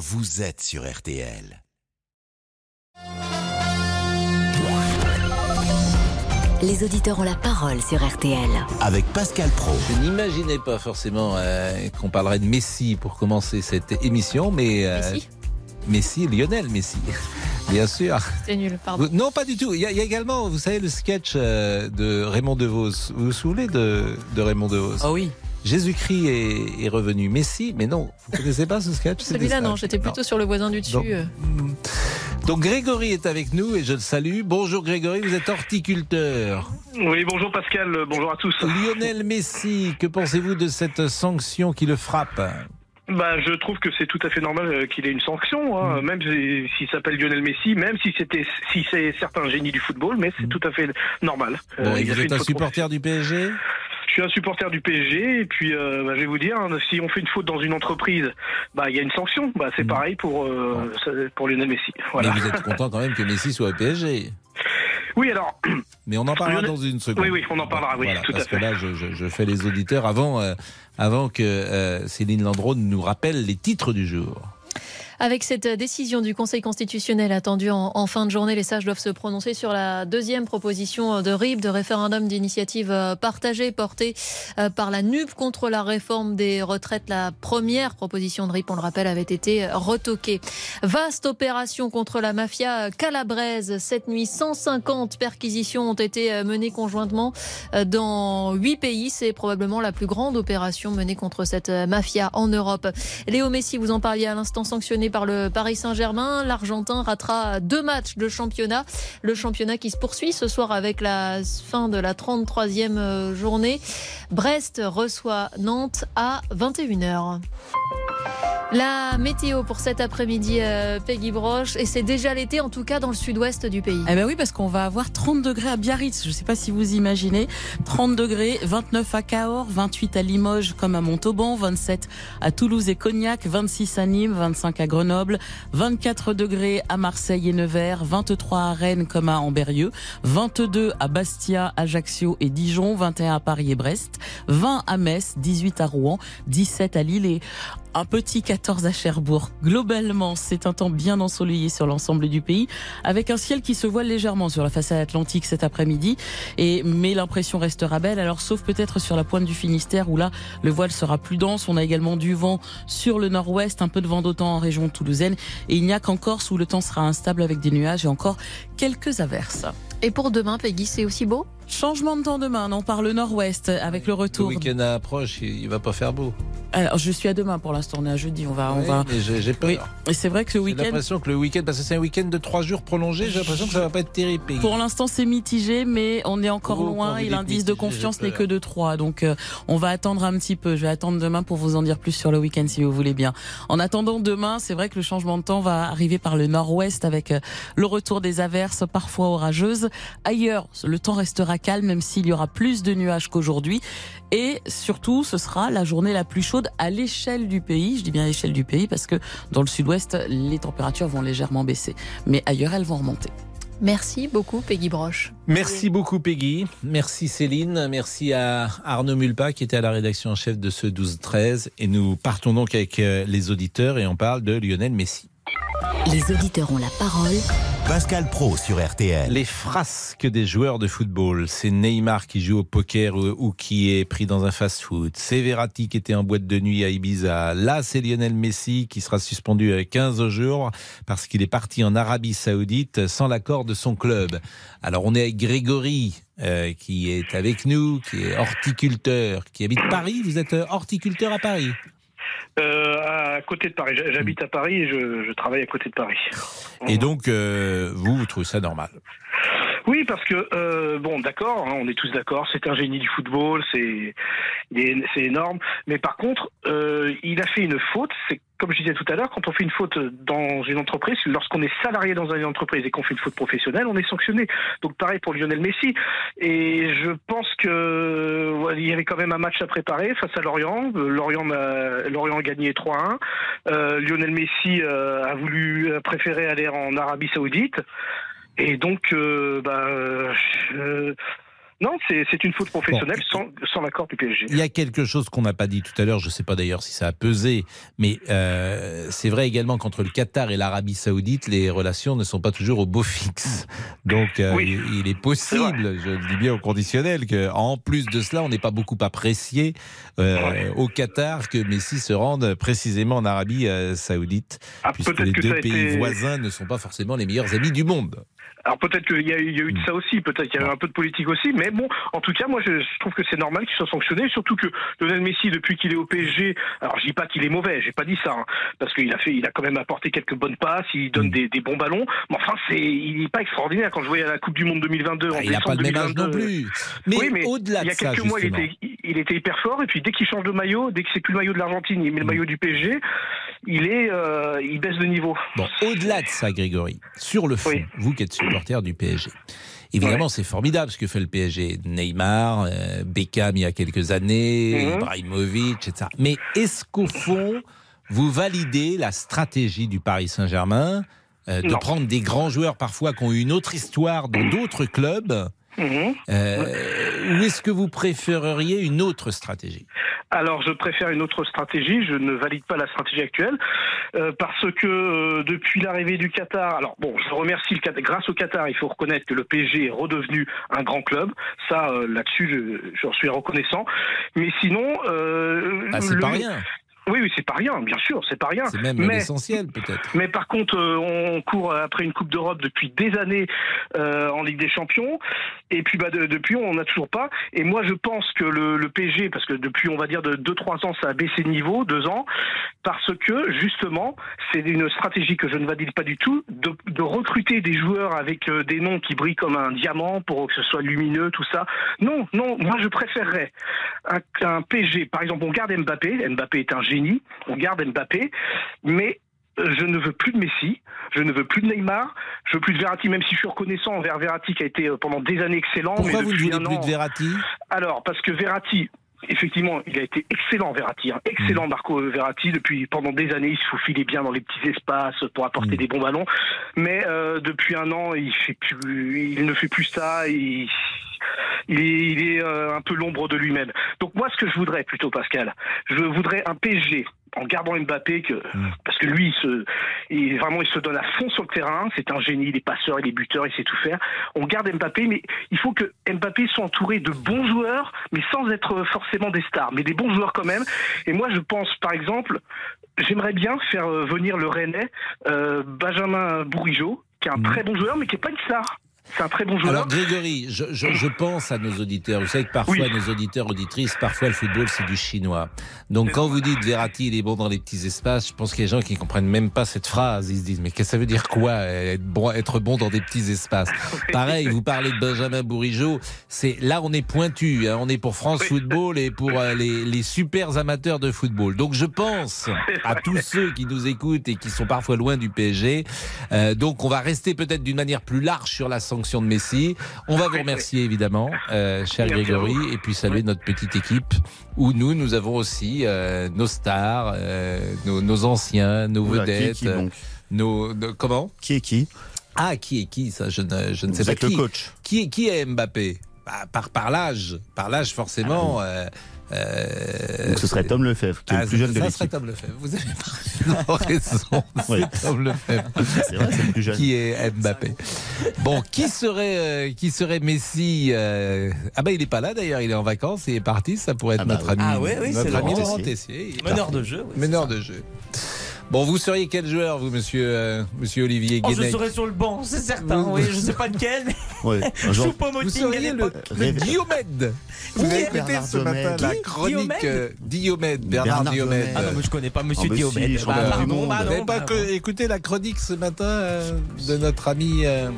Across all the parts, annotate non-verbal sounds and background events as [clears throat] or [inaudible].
vous êtes sur RTL. Les auditeurs ont la parole sur RTL. Avec Pascal Pro. Je n'imaginais pas forcément euh, qu'on parlerait de Messi pour commencer cette émission, mais euh, Messi Messi, Lionel Messi, [laughs] bien sûr. C'est nul, pardon. Vous- non, pas du tout. Il y, a, il y a également, vous savez, le sketch euh, de Raymond DeVos. Vous vous souvenez de, de Raymond DeVos? Oh oui. Jésus-Christ est, est revenu. Messi, mais non, vous connaissez pas ce sketch Celui-là, non, j'étais plutôt sur le voisin du dessus. Donc, euh. Donc Grégory est avec nous et je le salue. Bonjour Grégory, vous êtes horticulteur. Oui, bonjour Pascal, bonjour à tous. Lionel Messi, que pensez-vous de cette sanction qui le frappe? Bah, je trouve que c'est tout à fait normal euh, qu'il ait une sanction, hein, même si- s'il s'appelle Lionel Messi, même si c'était si c'est certains génies du football, mais c'est tout à fait normal. Bon, Euh, et il a vous fait êtes un supporter du PSG Je suis un supporter du PSG et puis euh, bah, je vais vous dire, hein, si on fait une faute dans une entreprise, bah il y a une sanction. Bah c'est Mm. pareil pour euh, ça- pour Lionel Messi. Voilà. Mais vous êtes content quand même que Messi soit au PSG. [laughs] Oui alors, [clears throat] Mais on en parlera dans une seconde. Oui, oui, on en parlera, oui, Voilà, tout à parce fait. que là, je, je- je fais les auditeurs avant, euh, avant que euh, Céline Landreau nous rappelle les titres du jour. Avec cette décision du Conseil constitutionnel attendue en, fin de journée, les sages doivent se prononcer sur la deuxième proposition de RIB, de référendum d'initiative partagée portée euh, par la NUP contre la réforme des retraites. La première proposition de RIB, on le rappelle, avait été retoquée. Vaste opération contre la mafia calabraise. Cette nuit, 150 perquisitions ont été menées conjointement euh, dans huit pays. C'est probablement la plus grande opération menée contre cette mafia en Europe. Léo Messi, vous en parliez à l'instant, sanctionné par le Paris Saint-Germain. L'Argentin ratera deux matchs de championnat. Le championnat qui se poursuit ce soir avec la fin de la 33e euh, journée. Brest reçoit Nantes à 21h. La météo pour cet après-midi, euh, Peggy Broche, et c'est déjà l'été, en tout cas dans le sud-ouest du pays. Eh ben oui, parce qu'on va avoir 30 degrés à Biarritz. Je ne sais pas si vous imaginez. 30 degrés, 29 à Cahors, 28 à Limoges comme à Montauban, 27 à Toulouse et Cognac, 26 à Nîmes, 25 à Grenoble, 24 degrés à Marseille et Nevers, 23 à Rennes comme à Amberieux, 22 à Bastia, Ajaccio et Dijon, 21 à Paris et Brest, 20 à Metz, 18 à Rouen, 17 à Lille et un petit 14 à Cherbourg. Globalement, c'est un temps bien ensoleillé sur l'ensemble du pays, avec un ciel qui se voile légèrement sur la façade atlantique cet après-midi. Et mais l'impression restera belle. Alors, sauf peut-être sur la pointe du Finistère où là, le voile sera plus dense. On a également du vent sur le nord-ouest, un peu de vent d'autant en région toulousaine. Et il n'y a qu'en Corse où le temps sera instable avec des nuages et encore quelques averses. Et pour demain, Peggy, c'est aussi beau? Changement de temps demain, non, par le nord-ouest, avec le Le retour. week-end approche, il va pas faire beau. Alors, je suis à demain pour l'instant, on est à jeudi, on va, on va. j'ai j'ai peur. Oui. Et c'est vrai que le J'ai week-end, l'impression que le week-end, parce que c'est un week-end de trois jours prolongé, j'ai l'impression que ça va pas être terrible. Pour l'instant, c'est mitigé, mais on est encore Oh, loin et l'indice de confiance j'ai n'est que de 3. Donc, euh, on va attendre un petit peu. Je vais attendre demain pour vous en dire plus sur le week-end si vous voulez bien. En attendant demain, c'est vrai que le changement de temps va arriver par le nord-ouest avec euh, le retour des averses parfois orageuses. Ailleurs, le temps restera calme même s'il y aura plus de nuages qu'aujourd'hui. Et surtout, ce sera la journée la plus chaude à l'échelle du pays. Je dis bien à l'échelle du pays parce que dans le sud-ouest, les températures vont légèrement baisser. Mais ailleurs, elles vont remonter. Merci beaucoup, Peggy Broche. Merci beaucoup Peggy, merci Céline, merci à Arnaud Mulpa qui était à la rédaction en chef de ce 12-13 et nous partons donc avec euh, les auditeurs et on parle de Lionel Messi. Les auditeurs ont la parole. Pascal Pro sur RTL. Les frasques des joueurs de football, c'est Neymar qui joue au poker ou, ou qui est pris dans un fast-food, c'est Verratti qui était en boîte de nuit à Ibiza, là c'est Lionel Messi qui sera suspendu à 15 jours parce qu'il est parti en Arabie Saoudite sans l'accord de son club. Alors on est avec Grégory euh, qui est avec nous, qui est horticulteur, qui habite Paris, vous êtes euh, horticulteur à Paris? Euh, à côté de Paris, j'habite à Paris et je, je travaille à côté de Paris. et donc euh, vous, vous trouvez ça normal? Oui, parce que euh, bon, d'accord, hein, on est tous d'accord. C'est un génie du football, c'est c'est énorme. Mais par contre, euh, il a fait une faute. C'est comme je disais tout à l'heure, quand on fait une faute dans une entreprise, lorsqu'on est salarié dans une entreprise et qu'on fait une faute professionnelle, on est sanctionné. Donc pareil pour Lionel Messi. Et je pense que il y avait quand même un match à préparer face à Lorient. Euh, Lorient a, Lorient a gagné 3-1. Euh, Lionel Messi euh, a voulu a préféré aller en Arabie Saoudite. Et donc, euh, bah, euh, Non, c'est une faute professionnelle sans, sans l'accord du PSG. Il y a quelque chose qu'on n'a pas dit tout à l'heure, je ne sais pas d'ailleurs si ça a pesé, mais euh, c'est vrai également qu'entre le Qatar et l'Arabie Saoudite, les relations ne sont pas toujours au beau fixe. Donc euh, Oui. il, il est possible, je le dis bien au conditionnel, qu'en plus de cela, on n'est pas beaucoup apprécié euh, Ouais. au Qatar que Messi se rende précisément en Arabie Saoudite, Ah, puisque les que deux pays été- voisins ne sont pas forcément les meilleurs amis du monde. Alors peut-être qu'il y, a eu- il y a eu de Mm. ça aussi, peut-être qu'il y a eu un peu de politique aussi, mais bon, en tout cas, moi je, je trouve que c'est normal qu'il soit sanctionné, surtout que Lionel Messi, depuis qu'il est au PSG, alors je dis pas qu'il est mauvais, j'ai pas dit ça, hein, parce qu'il a fait, il a quand même apporté quelques bonnes passes, il donne Mm. des, des bons ballons, mais enfin c'est, il est pas extraordinaire quand je voyais à la Coupe du Monde 2022 en Ah, il n'a pas le même âge 2022. non plus. Mais, oui, mais au-delà il y de a ça, quelques mois, il était, il était hyper fort, et puis dès qu'il change de maillot, dès que c'est plus le maillot de l'Argentine, il met le Mm. maillot du PSG, il est, euh, il baisse de niveau. Bon, au-delà de ça, Grégory, sur le fond, Oui. vous qui êtes supporter du PSG, évidemment, c'est formidable ce que fait le PSG. Neymar, euh, Beckham il y a quelques années, Mhm. Ibrahimovic, etc. Mais est-ce qu'au fond, vous validez la stratégie du Paris Saint-Germain euh, de prendre des grands joueurs parfois qui ont eu une autre histoire dans d'autres clubs Mhm. euh, Ou est-ce que vous préféreriez une autre stratégie? Alors, je préfère une autre stratégie. Je ne valide pas la stratégie actuelle euh, parce que euh, depuis l'arrivée du Qatar, alors bon, je remercie le Qatar. Grâce au Qatar, il faut reconnaître que le PSG est redevenu un grand club. Ça, euh, là-dessus, je- suis reconnaissant. Mais sinon, ah, C'est le- pas rien, Oui, oui, c'est pas rien, bien sûr, c'est pas rien. c'est même Mais- l'essentiel peut-être. mais par contre, euh, on court après une Coupe d'Europe depuis des années euh, en Ligue des Champions. Et puis, bah, de- depuis, on n'a toujours pas. Et moi, je pense que le, le PSG, parce que depuis, on va dire, de 2-3 ans, ça a baissé de niveau, 2 ans, parce que, justement, c'est une stratégie que je ne valide pas du tout, de, de recruter des joueurs avec euh, des noms qui brillent comme un diamant pour que ce soit lumineux, tout ça. Non, non, moi, je préférerais un, un PSG. Par exemple, on garde Mbappé. Mbappé est un génie. On garde Mbappé. Mais je ne veux plus de Messi, je ne veux plus de Neymar, je veux plus de Verratti, même si je suis reconnaissant envers Verratti qui a été euh, pendant des années excellent. Pourquoi mais vous ne voulez plus an- de Verratti? Alors, parce que Verratti, effectivement, il a été excellent Verratti, hein, excellent Mm. Marco Verratti. Depuis pendant des années, il se faufilait bien dans les petits espaces pour apporter Mm. des bons ballons. Mais euh, depuis un an, il fait plus, il ne fait plus ça. Il, il est, il est euh, un peu l'ombre de lui-même. Donc moi, ce que je voudrais plutôt, Pascal, je voudrais un PSG en gardant Mbappé, que, Mm. parce que lui, il se, il, vraiment, il se donne à fond sur le terrain. C'est un génie, il est passeur, il est buteur, il sait tout faire. On garde Mbappé, mais il faut que Mbappé soit entouré de bons joueurs, mais sans être forcément des stars, mais des bons joueurs quand même. Et moi, je pense, par exemple, j'aimerais bien faire euh, venir le Rennais, euh, Benjamin Bourigeau, qui est un Mm. très bon joueur, mais qui est pas une star. C'est un très bon joueur. Alors Grégory, je, je- je pense à nos auditeurs. Vous savez que parfois, Oui. nos auditeurs, auditrices, parfois le football c'est du chinois. Donc quand vous dites Verratti, il est bon dans les petits espaces, je pense qu'il y a des gens qui comprennent même pas cette phrase. Ils se disent mais qu'est-ce que ça veut dire quoi être bon, être bon dans des petits espaces? [laughs] Pareil, vous parlez de Benjamin Bourigeau. C'est là on est pointu. hein. on est pour France Oui. Football et pour euh, les, les super amateurs de football. Donc je pense à tous ceux qui nous écoutent et qui sont parfois loin du PSG. Euh, donc on va rester peut-être d'une manière plus large sur la sanction de Messi. On va vous remercier évidemment, euh, cher Merci Grégory, et puis saluer notre petite équipe où nous, nous avons aussi euh, nos stars, euh, nos, nos anciens, nos Oula, qui est vedettes, qui, donc nos, nos- comment? Qui est qui? Ah, qui est qui? Ça, je ne, je ne sais Vous pas êtes le qui. coach. Qui est qui est Mbappé? Bah, Par par l'âge, par l'âge forcément. euh, euh, Donc ce serait Tom Lefebvre, qui est ah, le plus jeune de ça l'équipe. serait Tom Lefebvre. Vous avez parfaitement raison. [laughs] Oui. C'est Tom Lefebvre C'est vrai, c'est le plus jeune. qui est Mbappé. Bon, qui serait euh, qui serait Messi euh, Ah ben il est pas là d'ailleurs, il est en vacances, il est parti. Ça pourrait être Ah bah notre oui. ami, Ah ouais, oui, c'est notre ami Laurent Tessier. Tessier. Meneur de jeu. oui, Meneur de jeu. Bon, vous seriez quel joueur, vous, monsieur, euh, monsieur Olivier Oh, je Guénec serai sur le banc, c'est certain. Vous- Oui, je sais pas lequel. [laughs] Choupo-Moting Vous seriez le, le Diomède. Vous avez écouté ce matin la chronique Diomède euh, Diomède, Bernard, Bernard Diomède. Diomède. Ah non, mais je connais pas Monsieur si, Diomède. champion Bah, bah Vous n'avez pas bah que- écouté la chronique ce matin euh, de notre ami euh,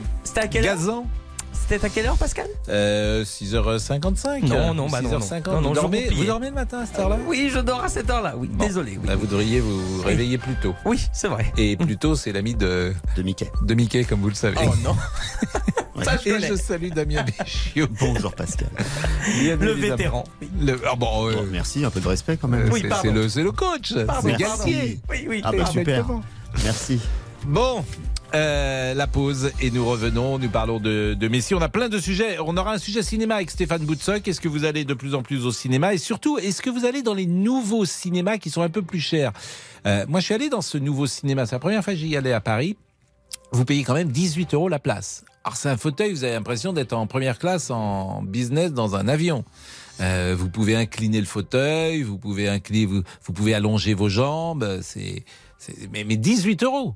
Gazan C'était à quelle heure, Pascal? Euh, 6h55 Non, non, bah non, 6h50. non. Vous, dormez, vous dormez le matin à cette heure-là? Oui, je dors à cette heure-là. Oui, Bon. désolé. Oui, Bah, Vous devriez vous réveiller plus tôt. oui c'est vrai. Et plus tôt, c'est l'ami de, de Mickey. de Mickey, comme vous le savez. Oh non. [laughs] Ça, je Et connais. je salue Damien [laughs] Béchiot. Bonjour Pascal. bien Le vétéran. Le- ah bon, euh, Bon, merci, un peu de respect quand même. euh, Oui, c'est- pardon. c'est le, c'est le coach, Pardon, c'est. Galtier. Oui, oui. Ah bah super. Merci. Bon, euh, la pause et nous revenons. Nous parlons de, de Messi. On a plein de sujets. On aura un sujet cinéma avec Stéphane Boutsock. Est-ce que vous allez de plus en plus au cinéma? Et surtout, est-ce que vous allez dans les nouveaux cinémas qui sont un peu plus chers? Euh, Moi, je suis allé dans ce nouveau cinéma. C'est la première fois que j'y allais à Paris. Vous payez quand même 18 euros la place. Alors, c'est un fauteuil, vous avez l'impression d'être en première classe en business dans un avion. Euh, vous pouvez incliner le fauteuil, vous pouvez incliner, vous, pouvez allonger vos jambes. C'est, c'est- mais, mais 18 euros.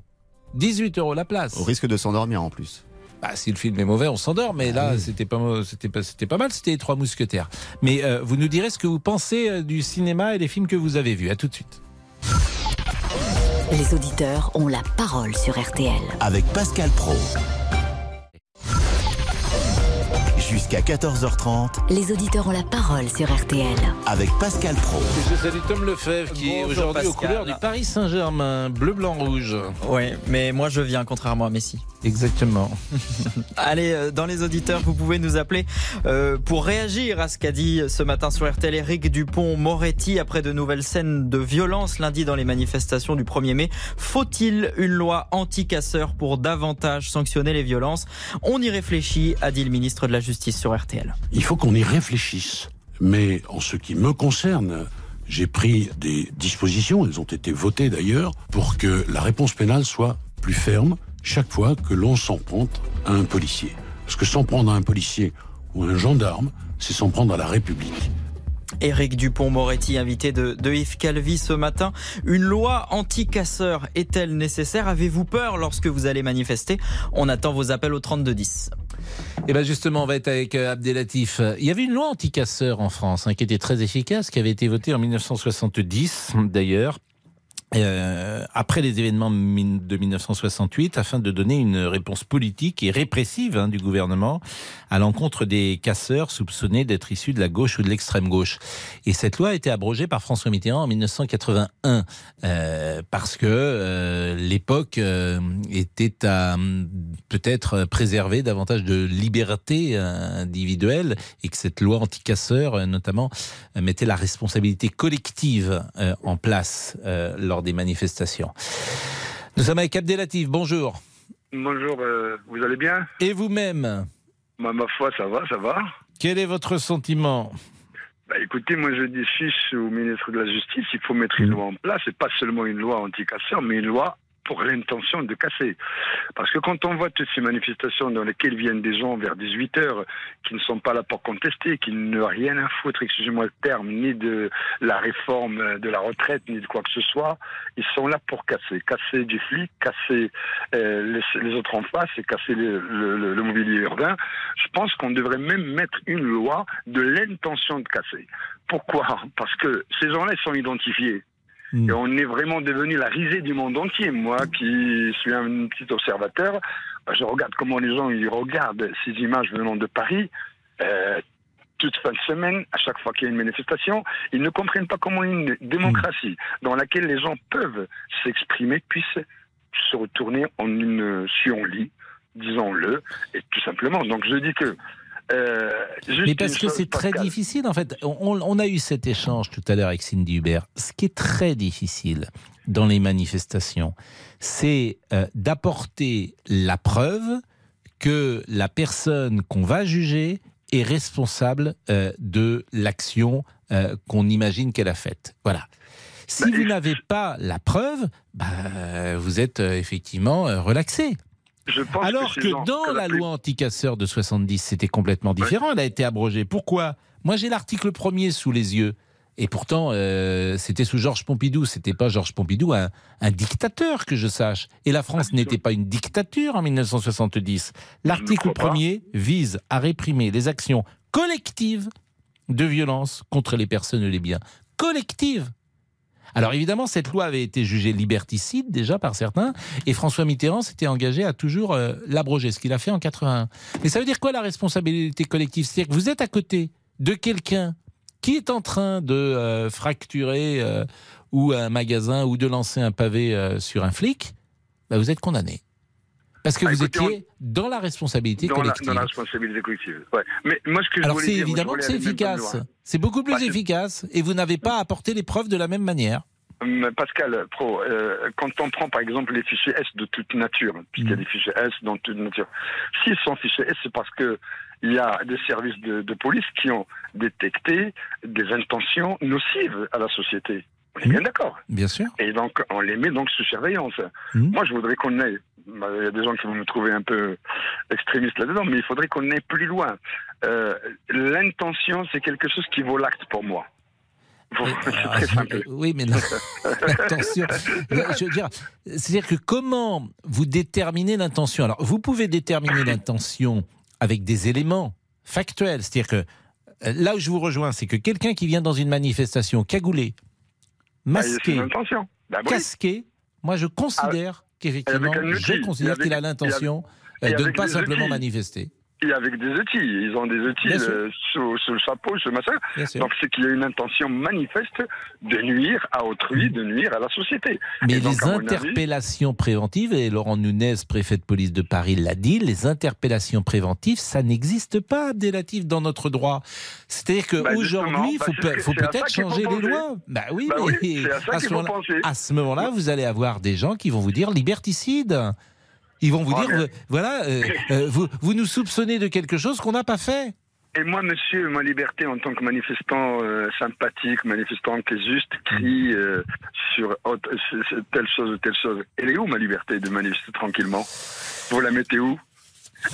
18 euros la place. Au risque de s'endormir en plus. Bah, si le film est mauvais, on s'endort. Mais là, c'était pas, mo- c'était pas, c'était pas mal. C'était les Trois Mousquetaires. Mais euh, vous nous direz ce que vous pensez euh, du cinéma et des films que vous avez vus. À tout de suite. Les auditeurs ont la parole sur RTL. Avec Pascal Pro. Jusqu'à 14h30 Les auditeurs ont la parole sur RTL. avec Pascal Pro. Je salue Tom Lefebvre qui est aujourd'hui aux couleurs du Paris Saint-Germain, bleu, blanc, rouge. Ouais, mais moi je viens contrairement à Messi. Exactement. [laughs] Allez, euh, dans les auditeurs, vous pouvez nous appeler euh, pour réagir à ce qu'a dit ce matin sur RTL Eric Dupont-Moretti après de nouvelles scènes de violence lundi dans les manifestations du 1er mai. Faut-il une loi anti-casseurs pour davantage sanctionner les violences? On y réfléchit, a dit le ministre de la Justice Il faut qu'on y réfléchisse. Mais en ce qui me concerne, j'ai pris des dispositions, elles ont été votées d'ailleurs, pour que la réponse pénale soit plus ferme chaque fois que l'on s'en prend à un policier. Parce que s'en prendre à un policier ou à un gendarme, c'est s'en prendre à la République. Éric Dupont-Moretti, invité de, Yves Calvi ce matin. Une loi anti-casseurs est-elle nécessaire? Avez-vous peur lorsque vous allez manifester? On attend vos appels au 3210. Et bien justement, on va être avec euh, Abdelatif. Il y avait une loi anti-casseurs en France hein, qui était très efficace, qui avait été votée en 1970 d'ailleurs. Euh, après les événements de 1968, afin de donner une réponse politique et répressive hein, du gouvernement à l'encontre des casseurs soupçonnés d'être issus de la gauche ou de l'extrême gauche. Et cette loi a été abrogée par François Mitterrand en 1981 euh, parce que euh, l'époque était à peut-être préserver davantage de liberté individuelle et que cette loi anti-casseurs, notamment, mettait la responsabilité collective en place lors des manifestations. Nous sommes avec Abdelatif, bonjour. Bonjour, euh, vous allez bien? Et vous-même, Moi, ma foi, ça va, ça va. quel est votre sentiment? Bah, écoutez, moi je dis fiche au ministre de la Justice, il faut mettre une loi en place, et pas seulement une loi anti-casseur, mais une loi pour l'intention de casser. Parce que quand on voit toutes ces manifestations dans lesquelles viennent des gens vers 18 heures qui ne sont pas là pour contester, qui n'ont rien à foutre, excusez-moi le terme, ni de la réforme de la retraite, ni de quoi que ce soit, ils sont là pour casser. Casser du flic, casser euh, les, autres en face et casser le, mobilier urbain. Je pense qu'on devrait même mettre une loi de l'intention de casser. Pourquoi? Parce que ces gens-là sont identifiés. Mm. Et on est vraiment devenu la risée du monde entier. Moi, qui suis un petit observateur, bah, je regarde comment les gens ils regardent ces images venant de Paris. Euh, toute fin de semaine, à chaque fois qu'il y a une manifestation, ils ne comprennent pas comment une démocratie dans laquelle les gens peuvent s'exprimer puisse se retourner en une lit, disons-le, et tout simplement. Donc je dis que. Euh, Mais parce que c'est très difficile, en fait. On, on a eu cet échange tout à l'heure avec Cindy Hubert. Ce qui est très difficile dans les manifestations, c'est euh, d'apporter la preuve que la personne qu'on va juger est responsable euh, de l'action qu'on imagine qu'elle a faite. Voilà. Si Bah, vous n'avez pas la preuve, bah, vous êtes effectivement relaxé. Je pense Alors que dans la loi anti-casseurs de 70, c'était complètement différent. Elle a été abrogée. Pourquoi? Moi, j'ai l'article premier sous les yeux. Et pourtant, euh, c'était sous Georges Pompidou. C'était pas Georges Pompidou, un, un dictateur, que je sache. Et la France n'était pas une dictature en 1970. L'article pas. premier vise à réprimer les actions collectives de violence contre les personnes et les biens. Collectives alors évidemment, cette loi avait été jugée liberticide déjà par certains, et François Mitterrand s'était engagé à toujours euh, l'abroger, ce qu'il a fait en 81. Mais ça veut dire quoi la responsabilité collective? C'est-à-dire que vous êtes à côté de quelqu'un qui est en train de euh, fracturer euh, ou un magasin ou de lancer un pavé sur un flic, bah, vous êtes condamné. Parce que Ah, vous écoutez, étiez dans la responsabilité dans la, collective. dans la responsabilité collective. Ouais. Mais moi, ce que je Alors c'est évidemment que c'est efficace. C'est beaucoup plus Bah, efficace et vous n'avez pas apporté les preuves de la même manière. Pascal Pro, euh, quand on prend par exemple les fichiers S de toute nature, puisqu'il y a Mhm. des fichiers S dans toute nature, s'ils sont fichiers S, c'est parce que il y a des services de, de police qui ont détecté des intentions nocives à la société. On est Mhm. bien d'accord. Bien sûr. Et donc, on les met donc sous surveillance. Mhm. Moi, je voudrais qu'on bah, Il y a des gens qui vont me trouver un peu extrémiste là-dedans, mais il faudrait qu'on aille plus loin. Euh, L'intention, c'est quelque chose qui vaut l'acte pour moi. Bon, [laughs] c'est Ah. Oui, mais non. [laughs] Attention. Je veux dire, c'est-à-dire que comment vous déterminez l'intention? Alors, vous pouvez déterminer l'intention avec des éléments factuels. C'est-à-dire que euh, là où je vous rejoins, c'est que quelqu'un qui vient dans une manifestation cagoulé, Ah, c'est masqué. Bah oui. casqué, moi je considère qu'effectivement, je considère qu'il a l'intention euh, de ne pas simplement manifester. Et avec des outils. Ils ont des outils euh, sous, sous le chapeau, sous le machin. Donc, c'est qu'il y a une intention manifeste de nuire à autrui, de nuire à la société. Mais Et les avis- interpellations préventives, et Laurent Nunez, préfet de police de Paris, l'a dit, les interpellations préventives, ça n'existe pas, Abdelatif, dans notre droit. C'est-à-dire Bah, qu'aujourd'hui, il bah, peut- que- faut peut-être changer les lois. Bah oui, Bah mais oui, à ce moment-là, vous allez avoir des gens qui vont vous dire liberticide. Ils vont vous dire, mais- euh, voilà, euh, [laughs] euh, vous, vous nous soupçonnez de quelque chose qu'on n'a pas fait. Et moi, monsieur, ma liberté en tant que manifestant euh, sympathique, manifestant qui est juste, crie euh, sur autre- sur- sur telle chose ou telle chose. Elle est où ma liberté de manifester tranquillement? Vous la mettez où?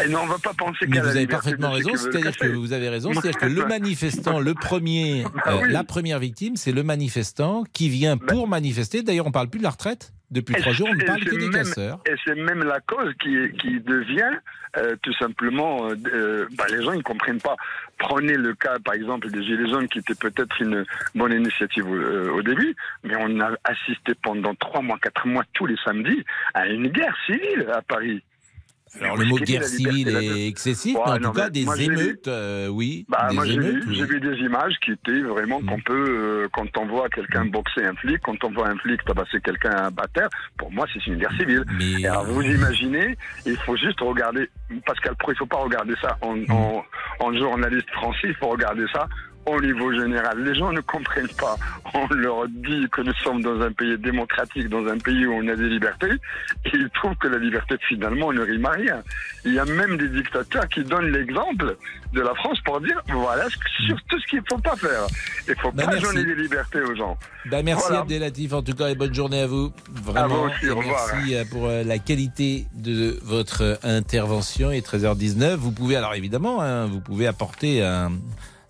Et non, on va pas penser Mais vous avez parfaitement raison, c'est-à-dire que vous avez raison, c'est-à-dire que le manifestant, le premier, [laughs] Bah euh, la première victime, c'est le manifestant qui vient pour manifester. D'ailleurs, on parle plus de la retraite. Depuis Et trois jours, on ne parle que des casseurs. Et c'est même la cause qui, qui devient euh, tout simplement. euh, bah, les gens ne comprennent pas. Prenez le cas, par exemple, des Gilets jaunes, qui était peut-être une bonne initiative euh, au début, mais on a assisté pendant trois mois, quatre mois, tous les samedis, à une guerre civile à Paris. Alors, le mot guerre civile est excessif, Ouais, mais en non, tout cas, des émeutes, euh, oui. Bah, des moi, j'ai vu, oui. vu des images qui étaient vraiment Mm. qu'on peut, euh, quand on voit quelqu'un boxer un flic, quand on voit un flic tabasser quelqu'un à terre, pour moi, c'est une guerre civile. Mais Et alors, vous imaginez, il faut juste regarder, Pascal Pro, il faut pas regarder ça en, en, en journaliste français, il faut regarder ça au niveau général. Les gens ne comprennent pas. On leur dit que nous sommes dans un pays démocratique, dans un pays où on a des libertés, et ils trouvent que la liberté, finalement, ne rime à rien. Il y a même des dictateurs qui donnent l'exemple de la France pour dire, voilà, sur tout ce qu'il faut pas faire. Il faut Bah, pas merci. donner des libertés aux gens. Bah, merci Voilà. Abdelatif, en tout cas, et bonne journée à vous. Vraiment. À vous aussi, au merci euh, pour euh, la qualité de votre intervention. Et 13h19, vous pouvez, alors évidemment, hein, vous pouvez apporter un,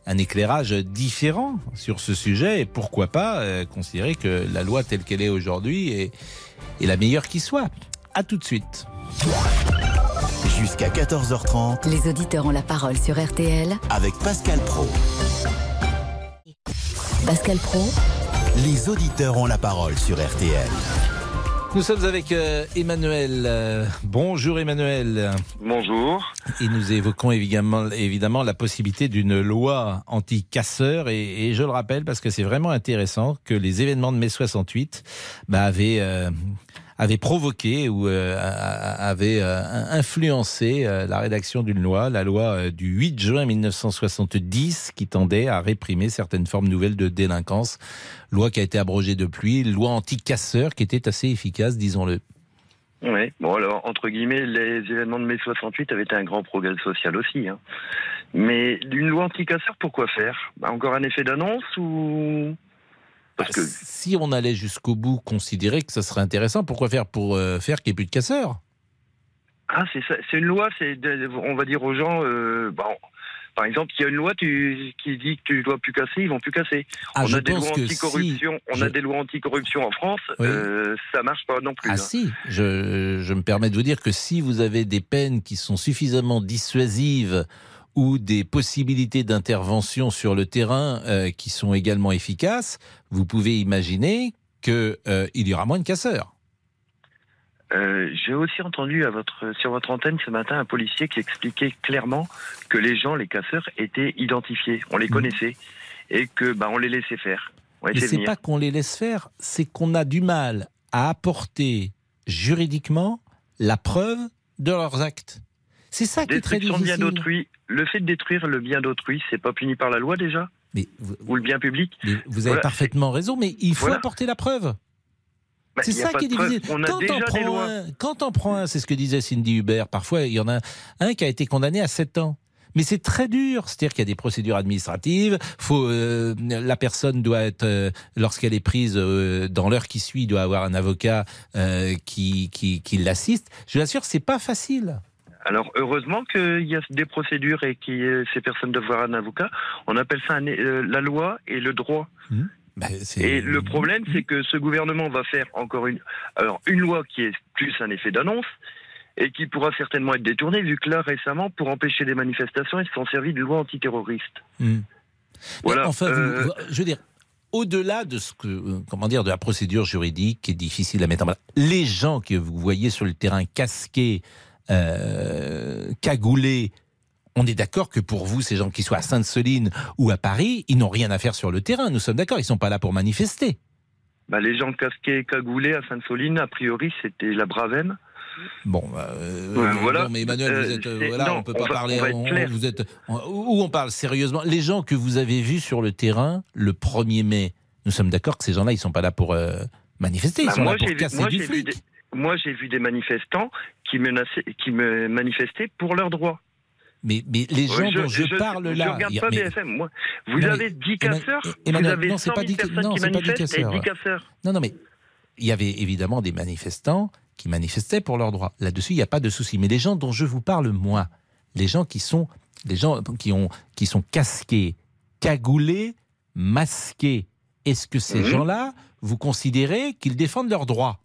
un éclairage différent sur ce sujet et pourquoi pas euh, considérer que la loi telle qu'elle est aujourd'hui est, est la meilleure qui soit. À tout de suite. Jusqu'à 14h30 Les auditeurs ont la parole sur RTL. avec Pascal Pro. Pascal Pro, Les auditeurs ont la parole sur RTL. Nous sommes avec euh, Emmanuel. Euh, bonjour Emmanuel. Bonjour. Et nous évoquons évidemment, évidemment la possibilité d'une loi anti-casseurs. Et, et je le rappelle parce que c'est vraiment intéressant que les événements de mai 68 bah, avaient, euh, avaient provoqué ou euh, a- a- avaient euh, influencé euh, la rédaction d'une loi, la loi euh, du 8 juin 1970 qui tendait à réprimer certaines formes nouvelles de délinquance. Loi qui a été abrogée depuis, loi anti-casseurs qui était assez efficace, disons-le. Oui, bon alors, entre guillemets, les événements de mai 68 avaient été un grand progrès social aussi. hein. Mais une loi anti-casseur, pourquoi faire? Bah, Encore un effet d'annonce ou... Parce que... Si on allait jusqu'au bout, considérer que ça serait intéressant, pourquoi faire pour euh, faire qu'il n'y ait plus de casseurs? Ah, c'est ça, c'est une loi, c'est on va dire aux gens, euh, bon, par exemple, il y a une loi tu- qui dit que tu dois plus casser, ils vont plus casser. Ah, on a des lois anticorruption, on je- a des lois anticorruption en France, Oui. euh, ça marche pas non plus. Ah hein. si, je, je me permets de vous dire que si vous avez des peines qui sont suffisamment dissuasives ou des possibilités d'intervention sur le terrain euh, qui sont également efficaces, vous pouvez imaginer qu'il y aura moins de casseurs. Euh, J'ai aussi entendu à votre, sur votre antenne ce matin un policier qui expliquait clairement que les gens, les casseurs, étaient identifiés, on les connaissait et que bah, on les laissait faire. Mais c'est pas qu'on les laisse faire, c'est qu'on a du mal à apporter juridiquement la preuve de leurs actes. C'est ça qui est très bien difficile. d'autrui. Le fait de détruire le bien d'autrui, c'est pas puni par la loi déjà Mais vous, ou le bien public. vous avez Voilà, parfaitement raison, mais il faut Voilà. apporter la preuve. Bah, C'est ça qui est difficile. On Quand on, prend un, quand on prend un, c'est ce que disait Cindy Hubert, parfois il y en a un qui a été condamné à 7 ans. Mais c'est très dur, c'est-à-dire qu'il y a des procédures administratives. Faut, euh, la personne doit être, euh, lorsqu'elle est prise euh, dans l'heure qui suit, doit avoir un avocat qui, qui, qui l'assiste. Je vous assure, c'est pas facile. Alors heureusement qu'il y a des procédures et que ces personnes doivent avoir un avocat. On appelle ça un- euh, la loi et le droit. Ben, c'est- Et le problème, c'est que ce gouvernement va faire encore une, alors une loi qui est plus un effet d'annonce et qui pourra certainement être détournée, vu que là récemment, pour empêcher des manifestations, ils se sont servis de loi antiterroriste. Hmm. Voilà. Mais enfin, euh, vous- je veux dire, au-delà de ce que, euh, comment dire, de la procédure juridique qui est difficile à mettre en place, les gens que vous voyez sur le terrain casqués, euh, cagoulés, on est d'accord que pour vous, ces gens qui soient à Sainte-Soline ou à Paris, ils n'ont rien à faire sur le terrain. Nous sommes d'accord, ils sont pas là pour manifester. bah, les gens casqués, cagoulés à Sainte-Soline, a priori, c'était la Bravem. Bon, euh, Ouais, euh, voilà. non, mais Emmanuel, vous Euh, êtes, euh, voilà, non, on peut on pas va- parler. on on- vous êtes, où on parle sérieusement? Les gens que vous avez vus sur le terrain le 1er mai, nous sommes d'accord que ces gens-là, ils sont pas là pour euh, manifester, ils Bah, sont moi, là pour vu- casser moi, du vu flic. des- Moi, j'ai vu des manifestants qui, menaçaient, qui me manifestaient pour leurs droits. Mais, mais les gens Ouais, dont je, parle je là, regarde y a- pas mais- BFM. Moi, vous Non, avez 10 Emma- casseurs, vous avez non, c'est 100 pas 000 dix- personnes non, qui c'est pas dix manifestent et casseurs. 10 casseurs. Non, non, mais il y avait évidemment des manifestants qui manifestaient pour leurs droits. Là-dessus, il n'y a pas de souci. Mais les gens dont je vous parle, moi, les gens qui sont, les gens qui ont, qui sont casqués, cagoulés, masqués, est-ce que ces Mhm. gens-là, vous considérez qu'ils défendent leurs droits?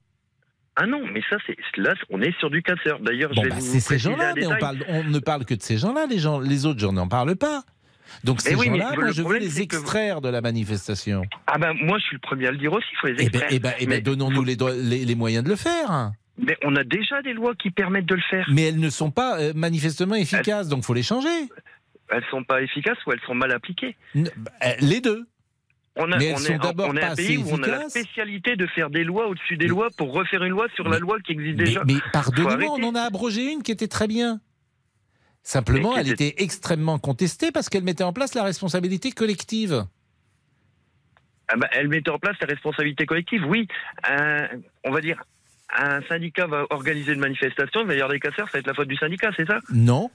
Ah non, mais ça, c'est là, on est sur du casseur. D'ailleurs, Bon, bah, c'est ces gens-là, mais on, détail. parle, on ne parle que de ces gens-là. Les, gens, les autres, j'en n'en parle pas. Donc ces oui, gens-là, moi, je veux les que- extraire de la manifestation. Ah ben, moi, je suis le premier à le dire aussi, il faut les Eh ben, extraire. eh ben, eh ben, mais, donnons-nous les, droits- les- les moyens de le faire. mais on a déjà des lois qui permettent de le faire. Mais elles ne sont pas euh, manifestement efficaces, donc faut les changer. Elles sont pas efficaces ou elles sont mal appliquées. N- bah, euh, les deux. On, a, Mais elles on sont est, d'abord on est pas un pays où on a la spécialité de faire des lois au-dessus des Mais- lois pour refaire une loi sur la loi qui existe Mais, déjà. mais pardonnez-moi, on en a abrogé une qui était très bien. Simplement, elle était- était extrêmement contestée parce qu'elle mettait en place la responsabilité collective. Ah bah, elle mettait en place la responsabilité collective. Oui, on va dire, un syndicat va organiser une manifestation, il va y avoir des casseurs, ça va être la faute du syndicat, c'est ça? Non.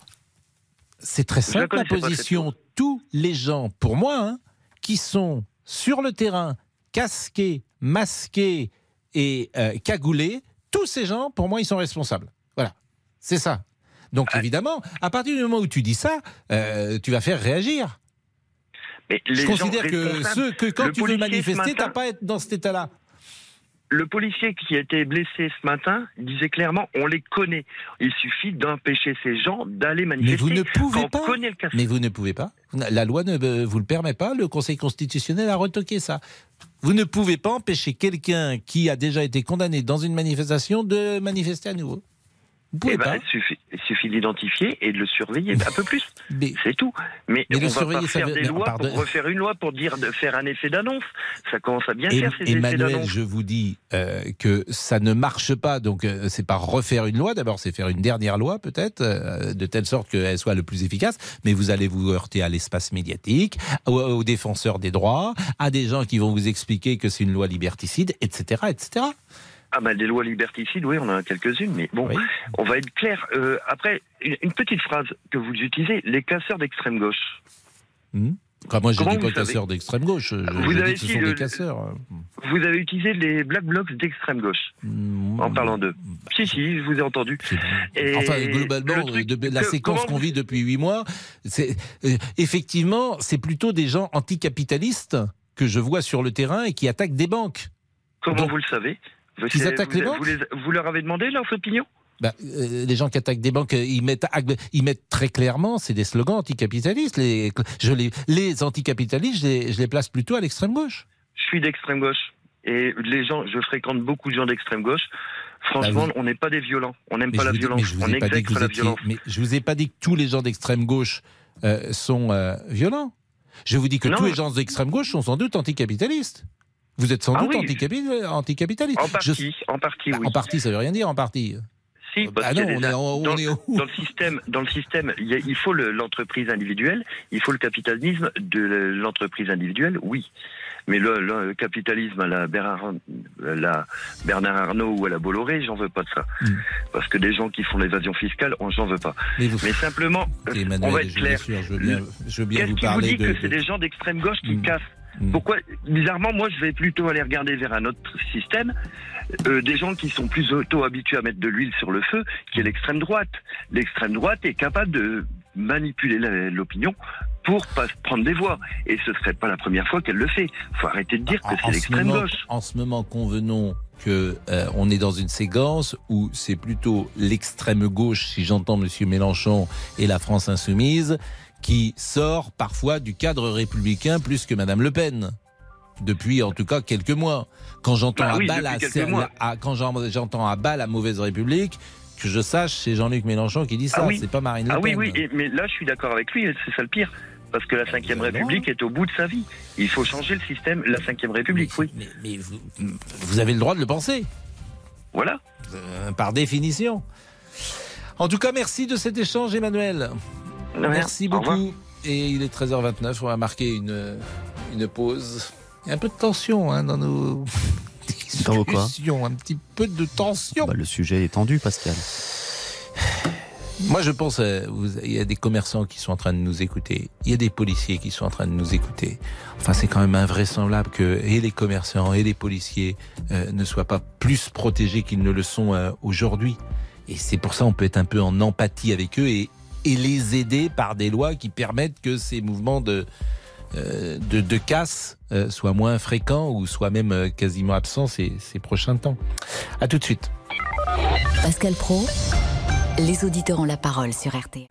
C'est très simple la position. Tous les gens, pour moi, hein, qui sont sur le terrain, casqués, masqués et euh, cagoulés, tous ces gens, pour moi, ils sont responsables. Voilà. C'est ça. Donc évidemment, à partir du moment où tu dis ça, euh, tu vas faire réagir. Mais Je les considère que, ceux, que quand tu veux manifester, t'as pas à être dans cet état-là. Le policier qui a été blessé ce matin disait clairement on les connaît. Il suffit d'empêcher ces gens d'aller Mais manifester. vous ne pouvez pas. le. Mais vous ne pouvez pas. La loi ne euh, vous le permet pas. Le Conseil constitutionnel a retoqué ça. Vous ne pouvez pas empêcher quelqu'un qui a déjà été condamné dans une manifestation de manifester à nouveau. Eh ben, il suffit, suffit de l'identifier et de le surveiller un peu plus. [laughs] C'est tout. Mais, Mais on va surveiller, pas faire veut- des lois pardon. pour refaire une loi pour dire de faire un effet d'annonce. Ça commence à bien Em- faire ces effets Emmanuel, d'annonce. je vous dis euh, que ça ne marche pas. Donc, euh, c'est pas refaire une loi. D'abord, c'est faire une dernière loi, peut-être, euh, de telle sorte qu'elle soit le plus efficace. Mais vous allez vous heurter à l'espace médiatique, aux, aux défenseurs des droits, à des gens qui vont vous expliquer que c'est une loi liberticide, etc., etc. Ah ben des lois liberticides, oui, on en a quelques-unes, mais bon, Oui. on va être clair. Euh, après, une, petite phrase que vous utilisez, les casseurs d'extrême gauche. Hmm Enfin, moi, je Comment dis pas casseurs d'extrême gauche. Je, Vous je avez dis que ce dit sont le- des casseurs. Vous avez utilisé les black blocs d'extrême gauche Hmm, en parlant d'eux. bah, Si, si, je vous ai entendu. Et Enfin, globalement, de, la que- séquence qu'on vit depuis huit mois, c'est euh, effectivement, c'est plutôt des gens anticapitalistes que je vois sur le terrain et qui attaquent des banques. Comment Donc, vous le savez? Attaquent les banques vous, les- vous leur avez demandé leur opinion Bah, euh, les gens qui attaquent des banques, euh, ils mettent, ils mettent très clairement, c'est des slogans anticapitalistes. Les, je les, les anticapitalistes, je les, je les place plutôt à l'extrême gauche. Je suis d'extrême gauche. Et les gens, je fréquente beaucoup de gens d'extrême gauche. Franchement, Bah, on n'est pas des violents. On n'aime pas la violence. mais je vous on pas la violence. mais je vous ai pas dit que tous les gens d'extrême gauche euh, sont euh, violents. Je vous dis que Non. tous les gens d'extrême gauche sont sans doute anticapitalistes. Vous êtes sans Ah doute oui. anticapitaliste. En Je- partie, en partie, oui. En partie, ça veut rien dire en partie. Si, Ah non, on est, on dans, est au- [laughs] dans le système, dans le système, il, y a- il faut le- l'entreprise individuelle, il faut le capitalisme de l'entreprise individuelle, oui. Mais le, le capitalisme à la Bernard, la Bernard Arnault ou à la Bolloré, j'en veux pas de ça. Mm. Parce que des gens qui font l'évasion fiscale, on j'en veux pas. Mais, vous- Mais simplement, Écoutez, on va être clair. assure, je veux bien, je veux bien Qu'est-ce vous qui vous dit de. que c'est de- des gens d'extrême gauche qui Mm. cassent Mm. Pourquoi Bizarrement, moi, je vais plutôt aller regarder vers un autre système. euh, des gens qui sont plus auto-habitués à mettre de l'huile sur le feu, qui est l'extrême droite. L'extrême droite est capable de manipuler l'opinion pour pas prendre des voix. Et ce serait pas la première fois qu'elle le fait. faut arrêter de dire que c'est ce l'extrême gauche. En ce moment, convenons que euh, on est dans une séquence où c'est plutôt l'extrême gauche, si j'entends Monsieur Mélenchon et la France insoumise, qui sort parfois du cadre républicain plus que Madame Le Pen. Depuis en tout cas quelques mois. Quand j'entends Bah à oui, à- quand j'entends à bas la mauvaise République, que je sache, c'est Jean-Luc Mélenchon qui dit ça. Ah oui. C'est pas Marine Le Ah oui, Pen. oui, et- mais là, je suis d'accord avec lui, c'est ça le pire. Parce que la Ve République est au bout de sa vie. Il faut changer le système, la Ve République, oui. Mais, mais vous, vous avez le droit de le penser. Voilà. Euh, par définition. En tout cas, merci de cet échange, Emmanuel. Merci beaucoup. Et il est 13h29, on va marquer une, une pause. Il y a un peu de tension hein, dans nos [laughs] Dans vos quoi discussions, un petit peu de tension. Bah, Le sujet est tendu, Pascal. Moi, je pense, euh, vous- il y a des commerçants qui sont en train de nous écouter. Il y a des policiers qui sont en train de nous écouter. Enfin, c'est quand même invraisemblable que et les commerçants et les policiers euh, ne soient pas plus protégés qu'ils ne le sont euh, aujourd'hui. Et c'est pour ça on peut être un peu en empathie avec eux et, et les aider par des lois qui permettent que ces mouvements de euh, de, de casse euh, soient moins fréquents ou soient même euh, quasiment absents ces, ces prochains temps. À tout de suite. Pascal Pro, les auditeurs ont la parole sur RT.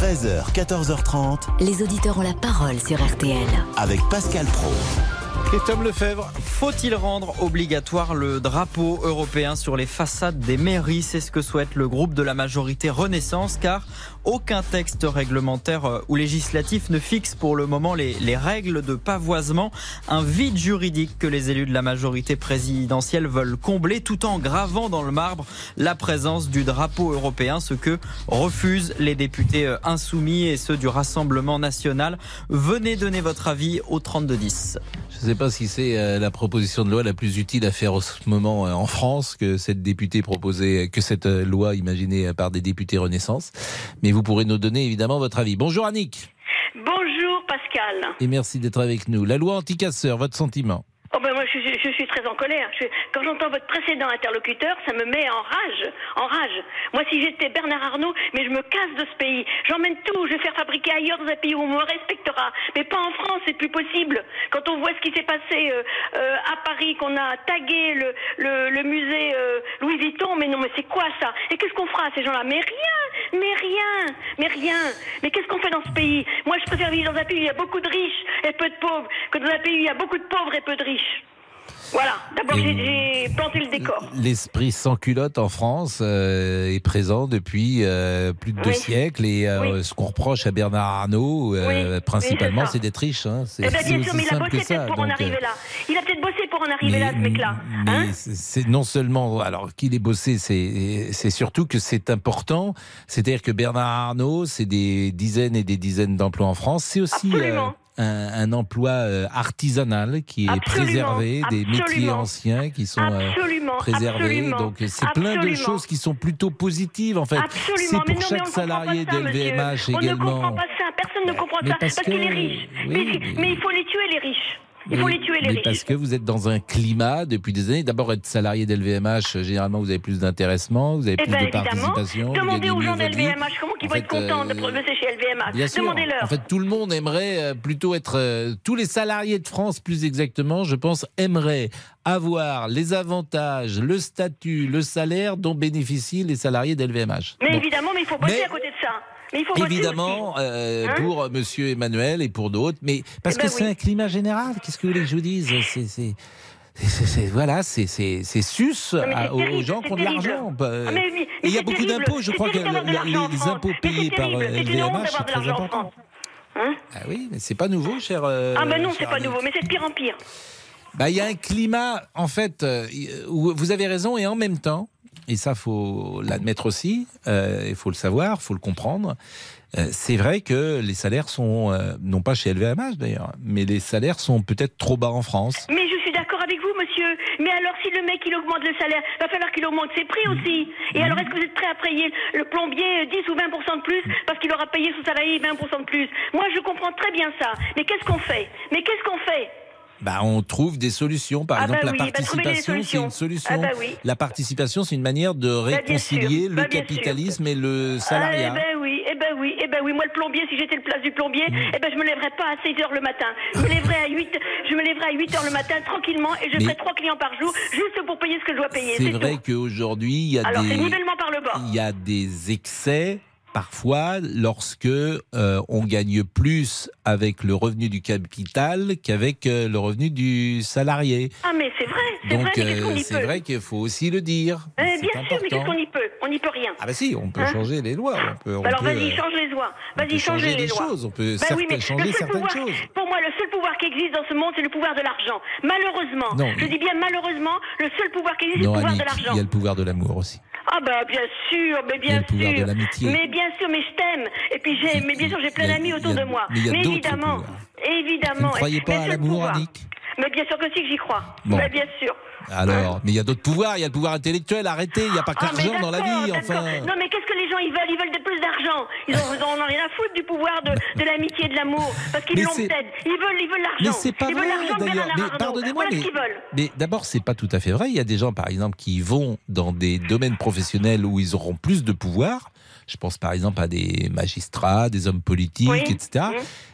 13h, 14h30 Les auditeurs ont la parole sur RTL. avec Pascal Pro. Et Tom Lefebvre. Faut-il rendre obligatoire le drapeau européen sur les façades des mairies? C'est ce que souhaite le groupe de la majorité Renaissance, car aucun texte réglementaire euh, ou législatif ne fixe pour le moment les, les règles de pavoisement. Un vide juridique que les élus de la majorité présidentielle veulent combler tout en gravant dans le marbre la présence du drapeau européen, ce que refusent les députés euh, insoumis et ceux du Rassemblement national. Venez donner votre avis au 3210. Je ne sais pas si c'est euh, la proposition de loi la plus utile à faire en ce moment en France que cette députée proposée, que cette loi imaginée par des députés Renaissance. Mais vous pourrez nous donner évidemment votre avis. Bonjour Annick Bonjour Pascal. et merci d'être avec nous. La loi anti-casseur, votre sentiment Oh ben moi je, suis- je suis très en colère. Je- quand j'entends votre précédent interlocuteur, ça me met en rage, en rage. Moi si j'étais Bernard Arnault, mais je me casse de ce pays. J'emmène tout, je vais faire fabriquer ailleurs dans un pays où on me respectera. Mais pas en France, c'est plus possible. Quand on voit ce qui s'est passé euh, euh, à Paris, qu'on a tagué le, le, le musée euh, Louis Vuitton, mais non mais c'est quoi ça? Et qu'est-ce qu'on fera à ces gens-là? Mais rien, mais rien, mais qu'est-ce qu'on fait dans ce pays? Moi je préfère vivre dans un pays où il y a beaucoup de riches et peu de pauvres que dans un pays où il y a beaucoup de pauvres et peu de riches. Voilà, d'abord j'ai planté le décor. L'esprit sans culotte en France euh, est présent depuis euh, plus de deux siècles et euh, ce qu'on reproche à Bernard Arnault, Oui. principalement, c'est d'être riche. Hein. C'est Eh ben, aussi sûr, mais il a simple que bossé ça. peut-être pour en Donc, arriver là. Il a peut-être bossé pour en arriver là, ce mec-là. Hein c'est- non seulement, alors qu'il ait bossé, c'est surtout que c'est important. C'est-à-dire que Bernard Arnault, c'est des dizaines et des dizaines d'emplois en France. C'est aussi. Un, un emploi euh, artisanal qui est Absolument, préservé, des métiers anciens qui sont euh, préservés. Donc c'est plein de choses qui sont plutôt positives en fait. Absolument, C'est pour non, chaque salarié d'LVMH monsieur. On ne comprend également. pas ça, personne ne comprend mais ça, parce parce, que- qu'il est riche. oui, mais, mais- mais il faut les tuer, les riches. Il faut les tuer, les mais riches. parce que vous êtes dans un climat depuis des années. D'abord, être salarié d'LVMH, euh, généralement, vous avez plus d'intéressement, vous avez Eh plus ben de évidemment, participation. demandez aux gens d'LVMH comment ils vont être fait, contents de euh, bosser chez LVMH. Demandez-leur. En fait, tout le monde aimerait euh, plutôt être. euh, tous les salariés de France, plus exactement, je pense, aimeraient avoir les avantages, le statut, le salaire dont bénéficient les salariés d'LVMH. Mais Bon. évidemment, mais il faut bosser Mais- à côté de ça. Mais il faut bosser Évidemment, euh, Hein pour euh, Monsieur Emmanuel et pour d'autres, mais parce Eh ben que c'est oui. un climat général. Qu'est-ce que vous voulez que je vous dise? C'est- c'est- c'est- c'est- voilà, c'est c'est c'est sus à- c'est aux, gens qui ont de c'est l'argent. Bah, Ah, il y a c'est beaucoup d'impôts. Je C'est crois que les impôts c'est payés par euh, C'est LVMH, c'est de très l'argent en important. France. Hein Ah oui, mais c'est pas nouveau, cher. euh, ah ben non, c'est pas nouveau, mais c'est de pire en pire. Bah, il y a un climat, en fait, euh, où vous avez raison, et en même temps, et ça faut l'admettre aussi, euh, il faut le savoir, faut le comprendre. Euh, c'est vrai que les salaires sont, euh, non pas chez LVMH d'ailleurs, mais les salaires sont peut-être trop bas en France. Mais je suis d'accord avec vous, monsieur. Mais alors, si le mec il augmente le salaire, va falloir qu'il augmente ses prix aussi. Et alors, est-ce que vous êtes prêt à payer le plombier euh, 10 ou 20% de plus parce qu'il aura payé son salarié 20 de plus? Moi, je comprends très bien ça. Mais qu'est-ce qu'on fait? Mais qu'est-ce qu'on fait? Bah, on trouve des solutions. Par Ah exemple, bah oui, la bah, participation, c'est une solution. Ah bah oui. La participation, c'est une manière de réconcilier le sûr. capitalisme et le Ah, salariat. Eh ben oui, eh ben oui, eh ben oui. Moi, le plombier, si j'étais le place du plombier, Mm. eh ben je me lèverais pas à 6 heures le matin. Je me lèverais à 8, je me lèverais à 8 heures le matin tranquillement et je ferais trois clients par jour juste pour payer ce que je dois payer. C'est vrai qu'aujourd'hui, il y a Alors, c'est des nivellement par le bas. il y a des excès parfois lorsque euh, on gagne plus avec le revenu du capital qu'avec euh, le revenu du salarié. Ah mais c'est vrai, c'est vrai, Donc qu'est-ce euh, c'est vrai qu'il faut aussi le dire. Eh, Bien sûr, mais qu'est-ce qu'on y peut? On n'y peut rien. Ah bah si, on peut Hein? changer les lois. On peut, on Alors peut, vas-y, change les lois. on Vas-y, peut change changer les lois. choses. On peut Bah certes oui, mais changer certaines pouvoir, choses. Pour moi, le seul pouvoir qui existe dans ce monde, c'est le pouvoir de l'argent. Malheureusement, Non, je dis bien malheureusement, le seul pouvoir qui existe, c'est le pouvoir Annick, de l'argent. il y a le pouvoir de l'amour aussi. Ah bah bien sûr, mais bien sûr. Mais bien sûr, mais je t'aime. Et puis j'ai, mais bien sûr, j'ai plein d'amis autour a- de moi. mais évidemment, évidemment. Vous ne croyez pas à l'amour. Annick? Mais bien sûr que si que j'y crois. Bon. Mais bien sûr. Alors, mais il y a d'autres pouvoirs. Il y a le pouvoir intellectuel. Arrêtez, il n'y a pas Ah, qu'argent dans la vie. Enfin. Non, mais qu'est-ce que les gens ils veulent? Ils veulent de plus d'argent. Ils ont, ils en ont rien à foutre du pouvoir de, de l'amitié et de l'amour. Parce qu'ils l'ont peut-être. Ils veulent, ils veulent l'argent. Mais c'est pas ils veulent vrai d'ailleurs. Mais pardonnez-moi, Voilà mais, mais d'abord c'est pas tout à fait vrai. Il y a des gens, par exemple, qui vont dans des domaines professionnels où ils auront plus de pouvoir. Je pense par exemple à des magistrats, des hommes politiques, Oui. etc.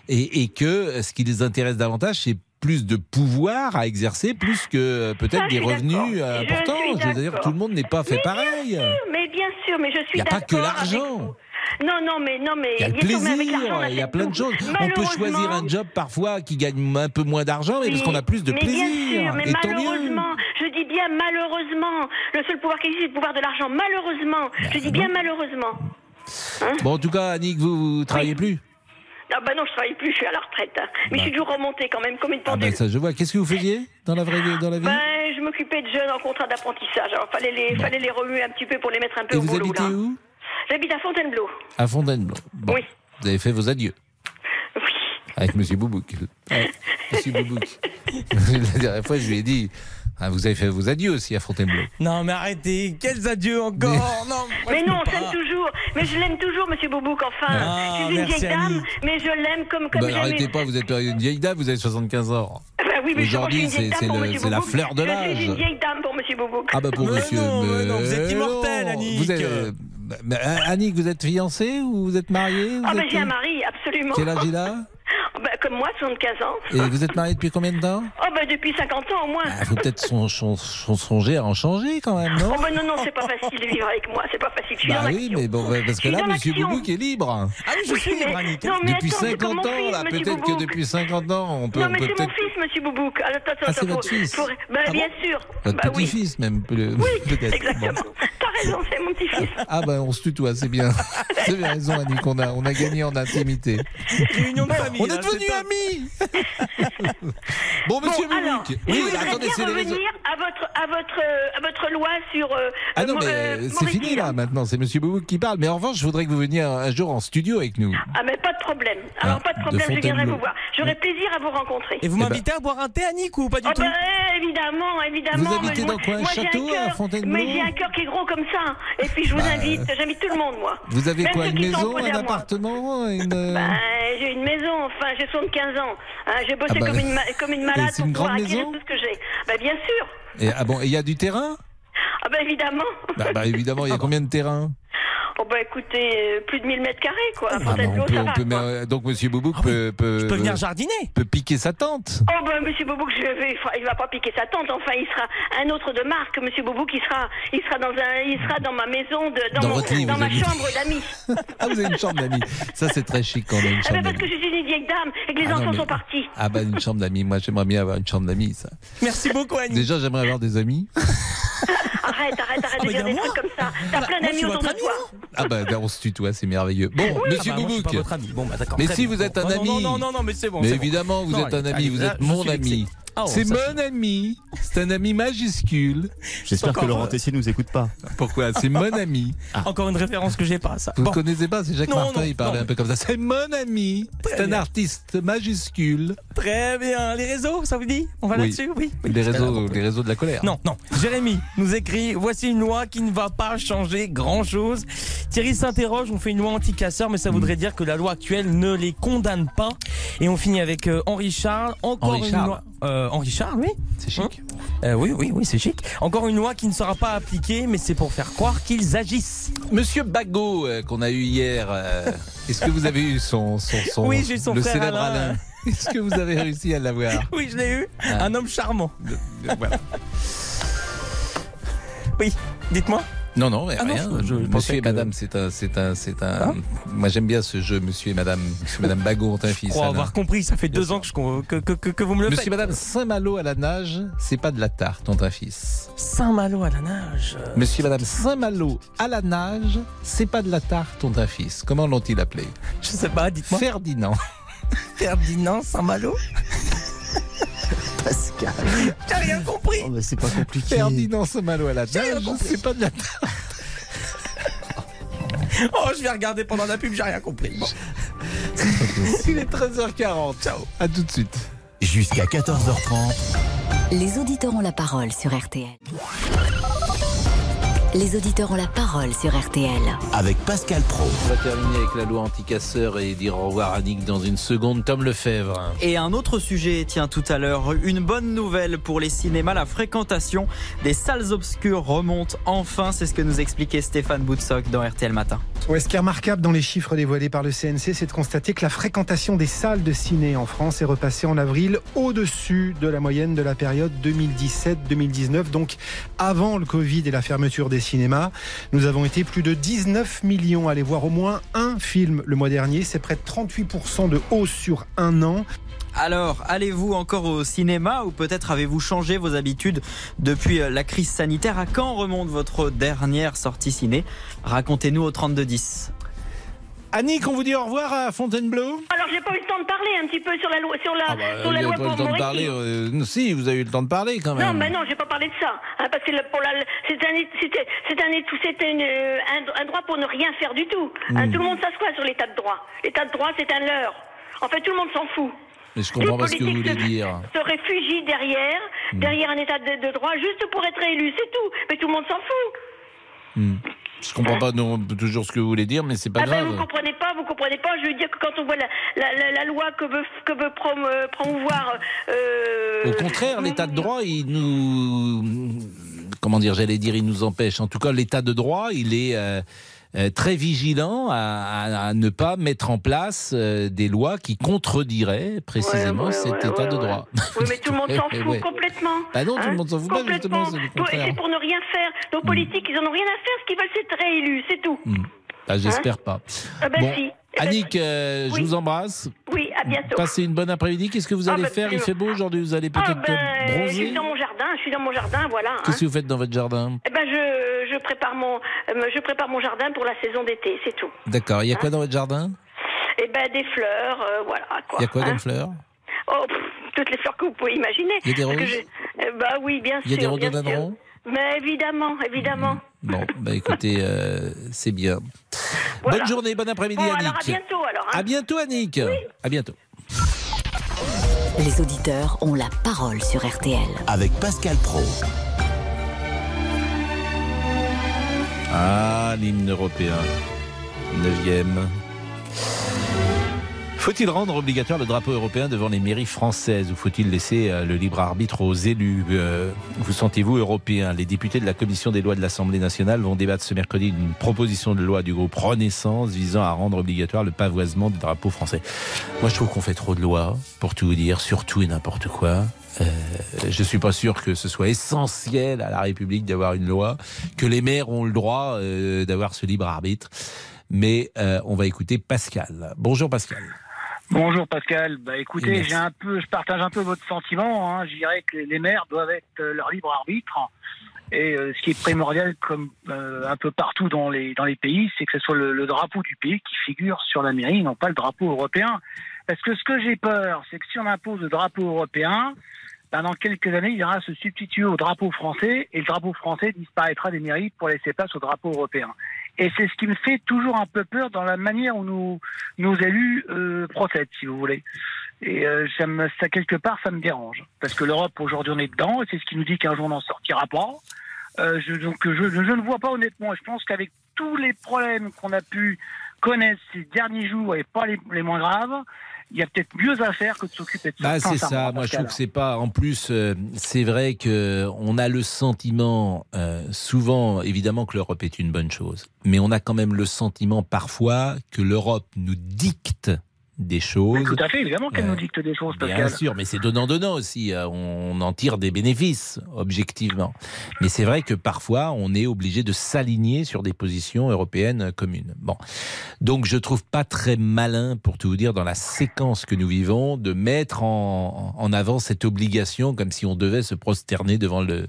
Et, et que ce qui les intéresse davantage, c'est plus de pouvoir à exercer, plus que euh, peut-être des revenus euh, importants. suis Je veux dire, d'accord. tout le monde n'est pas fait pareil. Mais bien sûr, mais je suis Il n'y a pas que l'argent. Non, non, mais non, mais Il y a le bien sûr, plaisir, il y a plein de choses. On peut choisir un job parfois qui gagne un peu moins d'argent, mais parce qu'on a plus de mais plaisir. Bien sûr, mais Et malheureusement, je dis bien malheureusement, le seul pouvoir qui existe, c'est le pouvoir de l'argent. Malheureusement, je dis bien malheureusement. Bon, en tout cas, Annick, vous, vous travaillez plus? Ah bah non, je travaille plus, je suis à la retraite. hein. Mais je suis toujours remontée quand même, comme une Ah pendule. ben ça, je vois. Qu'est-ce que vous faisiez dans la vraie vie, dans la vie Ben, je m'occupais de jeunes en contrat d'apprentissage. Alors, fallait les, fallait les remuer un petit peu pour les mettre un peu Et au vous boulot, habitez là. où? J'habite à Fontainebleau. À Fontainebleau. Bon. Oui. Vous avez fait vos adieux avec Monsieur Boubouk. [laughs] Ouais, Monsieur Boubouk. [laughs] la dernière fois, je lui ai dit ah, Vous avez fait vos adieux aussi à Fontainebleau. Non, mais arrêtez, quels adieux encore Non, moi, Mais je non, je l'aime pas. toujours. Mais je l'aime toujours, Monsieur Boubouk, enfin. Ah, je suis une vieille dame, mais je l'aime comme, comme Bah, j'aime arrêtez pas, vous êtes une vieille dame, vous avez 75 ans. Ah bah oui, mais je Aujourd'hui, suis une vieille c'est- la fleur de Je l'âge. suis une vieille dame pour Monsieur Boubouk. Ah bah pour Mais monsieur. non, mais non, vous êtes mais immortel. Annick. Vous êtes, bah, bah, Annick, vous êtes fiancée ou vous êtes mariée vous Ah bah êtes- j'ai un mari, absolument. Quel âge il a? Comme moi, 75 ans. Et vous êtes mariée depuis combien de temps? Oh bah depuis 50 ans au moins. Il faut peut-être son, son- son- songer à en changer quand même, non? Oh bah non, non, c'est pas facile de vivre avec moi, c'est pas facile. Je suis Bah dans oui, mais bon, parce que là, monsieur. Boubouk est libre. Ah oui, je suis Oui, libre, mais Depuis attends, c'est 50 comme mon ans, fils, là, peut-être que depuis 50 ans, on peut. Non, on mais c'est mon fils, monsieur Boubouk. Alors, attends, Ah, c'est votre fils. Bah, Ah bien sûr. Votre Bah petit-fils, même, peut- [laughs] peut-être. Exactement. T'as raison, c'est mon petit-fils. Ah, bah, on se tutoie, c'est bien. [laughs] Vous avez raison, Annick, on a, on a gagné en intimité. Réunion de famille. On est c'est [laughs] Bon, monsieur bon, alors, Boubouk. je Oui, voudrais attendez, bien c'est les revenir à votre, à votre, euh, à votre loi sur. euh, Ah non, mais euh, c'est fini là maintenant, c'est Monsieur Boubouk qui parle. Mais en revanche, je voudrais que vous veniez un, un jour en studio avec nous. Ah, mais pas de problème. Alors, Ah, pas de problème, de je viendrai vous voir. J'aurai plaisir à vous rencontrer. Et vous Eh ben- m'invitez à boire un thé, Annick, ou pas du Oh tout bah, évidemment, évidemment. Vous habitez mais dans quoi, un château, cœur- à Fontainebleau Mais j'ai un cœur qui est gros comme ça. Et puis je vous Bah, invite, j'invite tout le monde, moi. Vous avez quoi, une maison, un appartement, une... euh, Bah, j'ai une maison, enfin, j'ai 75 ans. Hein, j'ai bossé Ah bah, comme, une, ma- comme une et malade pour une pouvoir acquérir tout ce que j'ai. Bah, bien sûr. et, ah bon, il y a du terrain? Ah, bah, évidemment. bah, bah, évidemment, il y a [laughs] combien de terrains? Oh, bah, écoutez, euh, plus de 1000 mètres carrés, quoi. Ah, bah, on peut, on va, peut- quoi. mais, euh, Donc Monsieur Boubouk Ah oui, peut, peut, Je peux venir jardiner. peut piquer sa tente. Oh ben Monsieur Boubouk, je vais, il va pas piquer sa tente. Enfin, il sera un autre de marque. Monsieur Boubouk, il sera, il sera dans un, il sera dans ma maison, de, dans, Dans mon- votre lit, dans vous ma avez chambre d'amis. [laughs] Ah, vous avez une chambre d'amis. Ça, c'est très chic quand on a une Eh chambre ben parce que je suis une vieille dame et que les Ah non, enfants mais- sont partis. Ah bah une chambre d'amis. Moi, j'aimerais bien avoir une chambre d'amis. Ça. Merci beaucoup, Annick. Déjà, j'aimerais avoir des amis. [laughs] Arrête, arrête, arrête Ah, de bah, dire des trucs comme ça. T'as bah, plein d'amis autour de ami, toi. Ah bah on se tutoie, c'est merveilleux. Bon, Monsieur Ah bah, Boubouk. Bon, bah, d'accord. Mais si bien. vous êtes un ami. Non, non, non, non, mais c'est bon. mais évidemment, vous Non, êtes un ami, allez, vous là, êtes mon ami. Oh, c'est mon ami. C'est un ami majuscule. J'espère que Laurent euh, Tessier nous écoute pas. Pourquoi C'est mon [laughs] ami. Encore une référence que j'ai pas, ça. Vous ne Bon. connaissez pas, c'est Jacques Non, Martin, non, il parlait non. un peu comme ça. C'est mon ami. C'est un artiste majuscule. Très bien. Les réseaux, ça vous dit On va Oui. là-dessus Oui. oui. Les réseaux, les réseaux de la colère. Non, non. Jérémy nous écrit Voici une loi qui ne va pas changer grand-chose. Thierry s'interroge On fait une loi anti-casseurs, mais ça voudrait dire que la loi actuelle ne les condamne pas. Et on finit avec euh, Henri Charles. Encore Henri une Charles. loi. Euh, Henri Charles, oui. C'est chic. Euh, oui, oui, oui, c'est chic. Encore une loi qui ne sera pas appliquée, mais c'est pour faire croire qu'ils agissent. Monsieur Bagot, euh, qu'on a eu hier, euh, est-ce que vous avez eu son, son, son Oui, j'ai eu son le frère célèbre Alain. Alain? Est-ce que vous avez réussi à l'avoir? [laughs] Oui, je l'ai eu. Ah. Un homme charmant. Voilà. Oui, dites-moi. Non, non, mais Ah non, rien. je- je pensais Monsieur et que- Madame, c'est un, c'est un, c'est un. Hein Moi, j'aime bien ce jeu, Monsieur et Madame. Monsieur et Madame Bagot ont un Je fils. crois Alain. avoir compris, ça fait Bien deux sûr. ans que, je- que, que, que, que vous me le Monsieur faites. et Madame Saint-Malo à la nage, c'est pas de la tarte, ont un fils. Saint-Malo à la nage. Monsieur et Madame Saint-Malo à la nage, c'est pas de la tarte, ont un fils. Comment l'ont-ils appelé? Je sais pas, dites-moi. Ferdinand. [laughs] Ferdinand Saint-Malo? Pascal. J'ai rien compris. Oh, mais c'est pas compliqué. Ferdinand Saint-Malo à la compris. c'est pas de la. [laughs] Oh, je vais regarder pendant la pub, j'ai rien compris. Bon. [laughs] Il est 13h40. Ciao. À tout de suite. Jusqu'à 14h30. Les auditeurs ont la parole sur RTL. Les auditeurs ont la parole sur RTL. Avec Pascal Pro. On va terminer avec la loi anti-casseur et dire au revoir à Nick dans une seconde. Tom Lefebvre. Et un autre sujet, tiens, tout à l'heure, une bonne nouvelle pour les cinémas, la fréquentation des salles obscures remonte enfin, c'est ce que nous expliquait Stéphane Boutsock dans RTL Matin. Ouais, ce qui est remarquable dans les chiffres dévoilés par le CNC, c'est de constater que la fréquentation des salles de ciné en France est repassée en avril au-dessus de la moyenne de la période 2017-2019, donc avant le Covid et la fermeture des cinémas. Nous avons été plus de 19 millions à aller voir au moins un film le mois dernier. C'est près de 38% de hausse sur un an. Alors, allez-vous encore au cinéma ou peut-être avez-vous changé vos habitudes depuis euh, la crise sanitaire? À quand remonte votre dernière sortie ciné? Racontez-nous au 3210. Annick, on vous dit au revoir à Fontainebleau Alors j'ai pas eu le temps de parler un petit peu sur la loi, sur la, Ah bah, sur la vous loi pas eu le pour temps de parler. Euh, si, vous avez eu le temps de parler quand même. Non, mais non, j'ai pas parlé de ça. hein, parce que pour la, c'est un, c'était, c'est un, c'était une, un, un droit pour ne rien faire du tout. Hein, Hmm. tout le monde s'assoit sur l'état de droit. L'état de droit, c'est un leurre. En fait, tout le monde s'en fout. Mais je comprends pas ce que vous voulez dire. Se réfugient derrière, Hmm. derrière un état de, de droit, juste pour être élu, c'est tout. Mais tout le monde s'en fout. Hmm. Je comprends pas non, toujours ce que vous voulez dire, mais c'est pas ah ben grave. vous comprenez pas, vous comprenez pas. Je veux dire que quand on voit la, la, la, la loi que veut, que veut euh, promouvoir. euh, Au contraire, l'état de droit, il nous. Comment dire, j'allais dire, il nous empêche. En tout cas, l'état de droit, il est. euh, très vigilant à, ne pas mettre en place euh, des lois qui contrediraient précisément Ouais, ouais, cet ouais, état de droit. Oui, mais tout le monde [laughs] s'en fout complètement. Bah non, tout le monde s'en fout pas, justement, Complètement. c'est pour ne rien faire. Nos politiques, ils en ont rien à faire. Ce qu'ils veulent, c'est être réélus, c'est tout. Bah, J'espère pas. Ah ben bon, si. Eh ben Annick, euh, je vous embrasse. Oui, à bientôt. Passez une bonne après-midi. Qu'est-ce que vous Ah, allez bah, faire? Il fait beau aujourd'hui. Vous allez Ah peut-être ben, je bronzer. suis dans mon jardin, je suis dans mon jardin, voilà. hein. Qu'est-ce que vous faites dans votre jardin? Eh ben, je, je prépare mon, euh, je prépare mon jardin pour la saison d'été, c'est tout. D'accord. Il y a quoi dans votre jardin? Eh ben, des fleurs, euh, voilà quoi. Il y a quoi hein. comme fleurs? Oh, pff, toutes les fleurs que vous pouvez imaginer. Il y a des roses? je- eh ben oui, bien Il y a sûr. des sûr. rhododendrons Mais évidemment, évidemment. Bon, bah écoutez, euh, c'est bien. Voilà. Bonne journée, bon après-midi, Bon, Annick. alors à bientôt alors. hein. À bientôt, Annick. À bientôt. Les auditeurs ont la parole sur RTL. Avec Pascal Pro. Ah, l'hymne européen. Neuvième. Faut-il rendre obligatoire le drapeau européen devant les mairies françaises ou faut-il laisser euh, le libre arbitre aux élus Euh, Vous sentez-vous européen? Les députés de la commission des lois de l'Assemblée nationale vont débattre ce mercredi d'une proposition de loi du groupe Renaissance visant à rendre obligatoire le pavoisement du drapeau français. Moi, je trouve qu'on fait trop de lois, pour tout dire, sur tout et n'importe quoi. Euh, je suis pas sûr que ce soit essentiel à la République d'avoir une loi, que les maires ont le droit euh, d'avoir ce libre arbitre. Mais euh, on va écouter Pascal. Bonjour Pascal. Bonjour Pascal. Bah écoutez, j'ai un peu, je partage un peu votre sentiment. Hein. Je dirais que les maires doivent être euh, leur libre arbitre. Et ce qui est primordial, comme un peu partout dans les dans les pays, c'est que ce soit le, le drapeau du pays qui figure sur la mairie, non pas le drapeau européen. Parce que ce que j'ai peur, c'est que si on impose le drapeau européen, dans quelques années, il ira se substituer au drapeau français et le drapeau français disparaîtra des mairies pour laisser place au drapeau européen. Et c'est ce qui me fait toujours un peu peur dans la manière où nos élus euh, procèdent, si vous voulez. Et euh, ça, quelque part, ça me dérange. Parce que l'Europe, aujourd'hui, on est dedans, et c'est ce qui nous dit qu'un jour, on n'en sortira pas. Euh, donc, je, ne vois pas honnêtement. Je pense qu'avec tous les problèmes qu'on a pu connaître ces derniers jours, et pas les moins graves, il y a peut-être mieux à faire que de s'occuper de ça. Bah, c'est ça. Moi, je trouve que c'est pas. En plus, euh, c'est vrai que on a le sentiment, euh, souvent, évidemment, que l'Europe est une bonne chose, mais on a quand même le sentiment parfois que l'Europe nous dicte des choses. Mais tout à fait, évidemment qu'elle euh, nous dicte des choses, Pascal. Bien sûr, mais c'est donnant-donnant aussi. Euh, on en tire des bénéfices, objectivement. Mais c'est vrai que parfois, on est obligé de s'aligner sur des positions européennes communes. Bon. Donc, je trouve pas très malin, pour tout vous dire, dans la séquence que nous vivons, de mettre en, en avant cette obligation comme si on devait se prosterner devant le,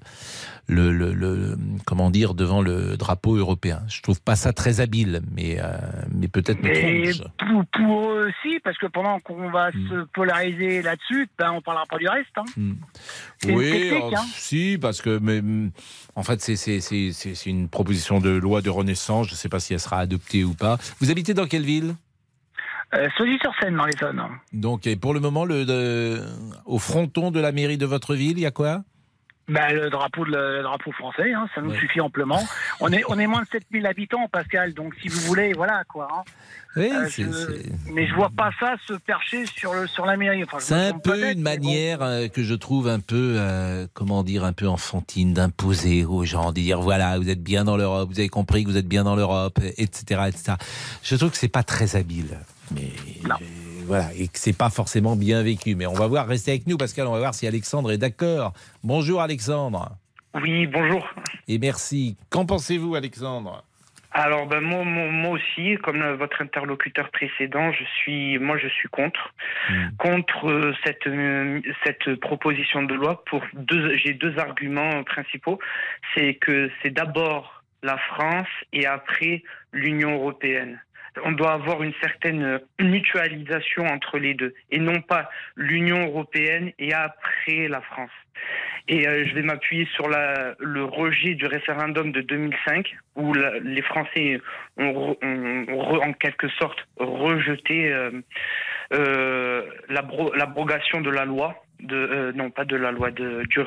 le, le, le, comment dire devant le drapeau européen. Je trouve pas ça très habile, mais euh, mais peut-être Pour, pour, eux aussi, parce que pendant qu'on va mm. se polariser là-dessus, ben on parlera pas du reste. Hein. Mm. Oui, une hein. si, parce que mais, en fait c'est c'est une proposition de loi de renaissance. Je ne sais pas si elle sera adoptée ou pas. Vous habitez dans quelle ville? Euh, sur seine dans les zones. Donc, et pour le moment, le, de, au fronton de la mairie de votre ville, il y a quoi? Ben, le drapeau de le, drapeau français, hein, ça nous suffit amplement. On est on est moins de 7000 habitants, Pascal. Donc si vous voulez, voilà quoi. Hein. Oui, euh, je, mais je vois pas ça se percher sur le sur la mairie. c'est un peu une manière euh, que je trouve un peu euh, comment dire un peu enfantine d'imposer aux gens, de dire voilà vous êtes bien dans l'Europe, vous avez compris que vous êtes bien dans l'Europe, etc., etc. Je trouve que c'est pas très habile. Mais non voilà, et que c'est pas forcément bien vécu. Mais on va voir, restez avec nous, Pascal, on va voir si Alexandre est d'accord. Bonjour Alexandre. Oui, bonjour. Et merci. Qu'en pensez-vous, Alexandre? Alors ben moi, moi, aussi, comme votre interlocuteur précédent, je suis moi je suis contre hmm. contre euh, cette euh, cette proposition de loi pour deux j'ai deux arguments principaux, c'est que c'est d'abord la France et après l'Union européenne on doit avoir une certaine mutualisation entre les deux et non pas l'Union européenne et après la France. Et euh, je vais m'appuyer sur le rejet du référendum de 2005 où les Français ont, en quelque sorte rejeté euh, euh, l'abrogation de la loi, de, non pas de la loi, de, du,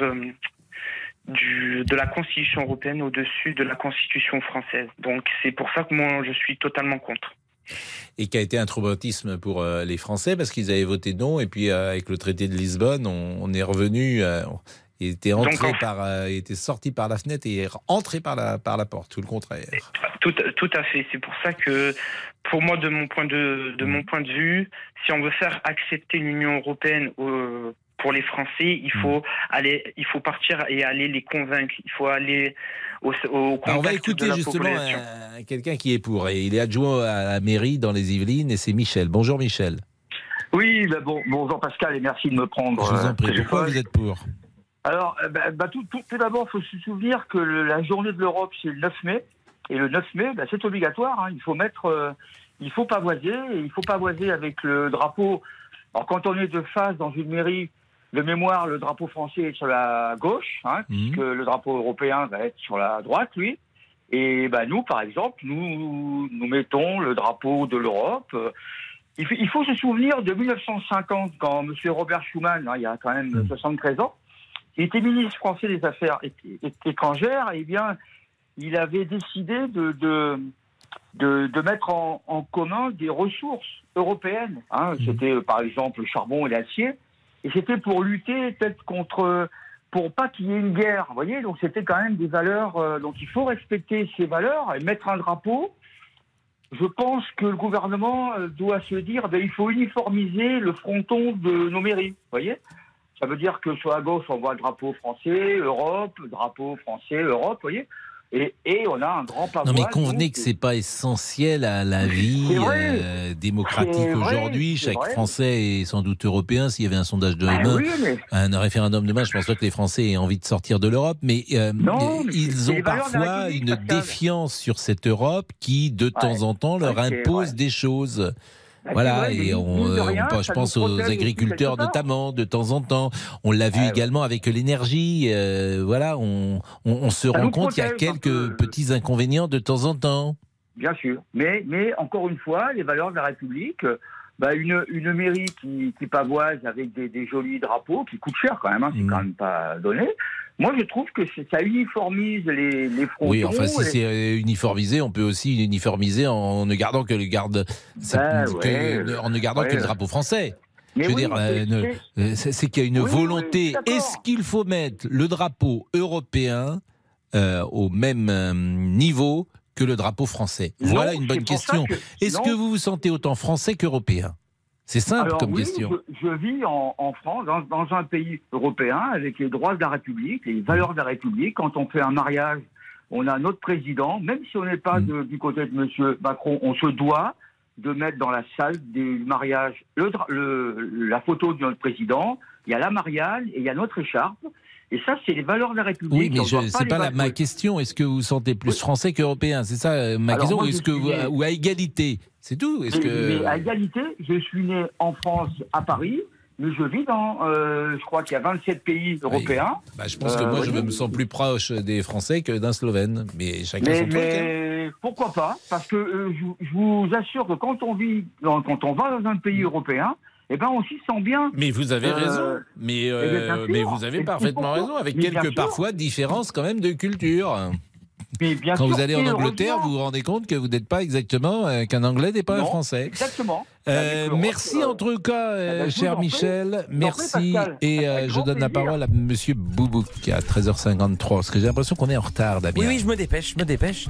du, de la Constitution européenne au-dessus de la Constitution française. Donc c'est pour ça que moi je suis totalement contre. Et qui a été un traumatisme pour euh, les Français parce qu'ils avaient voté non et puis euh, avec le traité de Lisbonne, on, est revenu. Euh, il était entré par, était sorti par la fenêtre et entré par la par la porte, tout le contraire. Tout, tout à fait. C'est pour ça que, pour moi, de mon point de de mon point de vue, si on veut faire accepter l'Union européenne pour les Français, il faut aller, il faut partir et aller les convaincre. Il faut aller au, au On va écouter justement quelqu'un qui est pour. Et il est adjoint à la mairie dans les Yvelines et c'est Michel. Bonjour Michel. Oui, bah bon, bonjour Pascal et merci de me prendre. Je vous en prie. Pourquoi vous êtes pour Alors, euh, bah, bah, tout, tout, d'abord, il faut se souvenir que la journée de l'Europe, c'est le 9 mai. Et le 9 mai, c'est obligatoire. Hein. Il faut mettre, euh, il faut pavoiser. Et il faut pavoiser avec le drapeau. Alors, quand on est de face dans une mairie, de mémoire, le drapeau français est sur la gauche, hein, mhm. puisque le drapeau européen va être sur la droite, lui. Et ben, nous, par exemple, nous, nous mettons le drapeau de l'Europe. Il faut, se souvenir de 1950, quand M. Robert Schuman, hein, il y a quand même 73 mhm. ans, il était ministre français des Affaires étrangères, et bien, il avait décidé de, de, de, mettre en, commun des ressources européennes. Hein. Mhm. C'était, par exemple, le charbon et l'acier. Et c'était pour lutter peut-être contre, pour pas qu'il y ait une guerre. Vous voyez, donc c'était quand même des valeurs. Euh, donc il faut respecter ces valeurs et mettre un drapeau. Je pense que le gouvernement euh, doit se dire, ben, il faut uniformiser le fronton de nos mairies. Vous voyez Ça veut dire que sur la gauche, on voit le drapeau français, Europe, drapeau français, Europe, vous voyez et, et, on a un grand pavois. Non, mais convenez que c'est pas essentiel à la vie euh, démocratique aujourd'hui. Chaque Français est sans doute européen. S'il y avait un sondage demain, bah un référendum demain, je pense pas que les Français aient envie de sortir de l'Europe. Mais, euh, ils ont parfois une défiance sur cette Europe qui, de temps en temps, leur impose des choses. Voilà, vrai, mais et on, de euh, rien, on pense- je aux agriculteurs notamment, de temps en temps. On l'a vu Ah, ouais. également avec l'énergie. euh, voilà, on, on, on se Ça rend compte qu'il y a quelques petits inconvénients de temps en temps. Bien sûr. Mais, mais encore une fois, les valeurs de la République, euh, bah, une, une mairie qui, qui pavoise avec des, des jolis drapeaux, qui coûtent cher quand même, hein, c'est Mm. quand même pas donné. Moi, je trouve que ça uniformise les, les frontons. Oui, enfin, si et- c'est uniformisé, on peut aussi uniformiser en ne gardant que le garde, Ben, que- ouais. en ne gardant que Ouais. le drapeau français. Mais Je veux oui, dire, c'est- euh, c'est- euh, c'est qu'il y a une Oui, volonté. Est-ce qu'il faut mettre le drapeau européen euh, au même niveau que le drapeau français? Non, Voilà une bonne question. que- Est-ce que vous vous sentez autant français qu'européen? C'est simple Alors comme oui, question. Je, je vis en, en France, dans, dans un pays européen, avec les droits de la République, les valeurs de la République. Quand on fait un mariage, on a notre président. Même si on n'est Mm. pas de- du côté de M. Macron, on se doit de mettre dans la salle des mariages le, la photo de notre président. Il y a la mariale et il y a notre écharpe. Et ça, c'est les valeurs de la République. Oui, mais je- doit pas la, ma question. Est-ce que vous vous sentez plus français qu'européen? C'est ça euh, ma Alors, question. moi, Ou je est-ce que suis vous- né- ou à égalité? C'est tout. Est-ce Mais- que mais à égalité, je suis né en France, à Paris, mais je vis dans, euh, je crois qu'il y a 27 pays européens. Bah, je pense que Euh, moi, je oui. me sens plus proche des Français que d'un Slovène. Mais chacun Mais, son truc. hein. mais pourquoi pas? Parce que euh, je, je vous assure que quand on vit, dans- quand on va dans un pays européen, eh ben on s'y sent bien. Mais vous avez Euh, raison. Mais, eh euh, sûr. mais vous avez parfaitement raison, avec Mais quelques parfois différences quand même de culture. Mais bien Quand sûr, vous allez en et Angleterre, vous vous rendez compte que vous n'êtes pas exactement euh, qu'un Anglais n'est pas un Français. Exactement. Euh, Avec le- merci en tout cas, euh, ben, cher. Michel. Merci. Et euh, je donne la parole à Monsieur Boubouk à 13h53. Parce que j'ai l'impression qu'on est en retard, Damien. Oui, oui, je me dépêche, je me dépêche.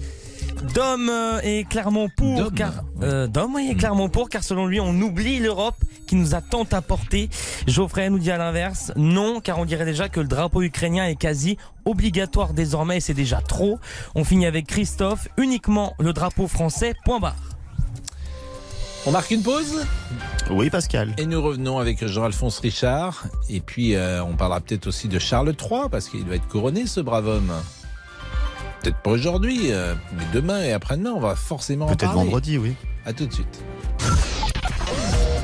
Dom euh, est clairement pour, Dom, car euh, Dom oui, est clairement pour, car selon lui, on oublie l'Europe qui nous a tant apporté. Geoffrey nous dit à l'inverse, non, car on dirait déjà que le drapeau ukrainien est quasi obligatoire désormais, et c'est déjà trop. On finit avec Christophe, uniquement le drapeau français. Point barre. On marque une pause Oui, Pascal. Et nous revenons avec Jean-Alphonse Richard. Et puis, euh, on parlera peut-être aussi de Charles III, parce qu'il va être couronné, ce brave homme. Peut-être pas aujourd'hui, euh, mais demain et après-demain, on va forcément en Peut-être vendredi, oui. À tout de suite.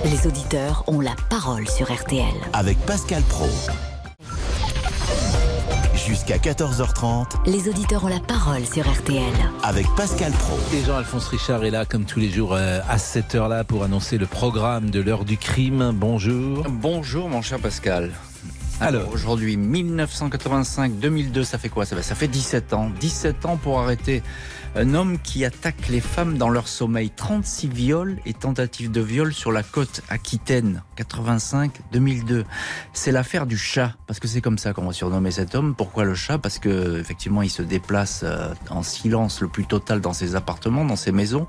Les auditeurs ont la parole sur RTL. Avec Pascal Pro. Jusqu'à 14h30 Les auditeurs ont la parole sur RTL. avec Pascal Pro. Et Jean-Alphonse Richard est là, comme tous les jours, euh, à cette heure-là, pour annoncer le programme de l'heure du crime. Bonjour. Bonjour mon cher Pascal. Alors. aujourd'hui 1985-2002, ça fait quoi? Ça, fait- ça fait 17 ans. 17 ans pour arrêter un homme qui attaque les femmes dans leur sommeil. 36 viols et tentatives de viol sur la côte aquitaine. 85-2002. C'est l'affaire du chat, parce que c'est comme ça qu'on va surnommer cet homme. Pourquoi le chat? Parce que effectivement, il se déplace euh, en silence le plus total dans ses appartements, dans ses maisons.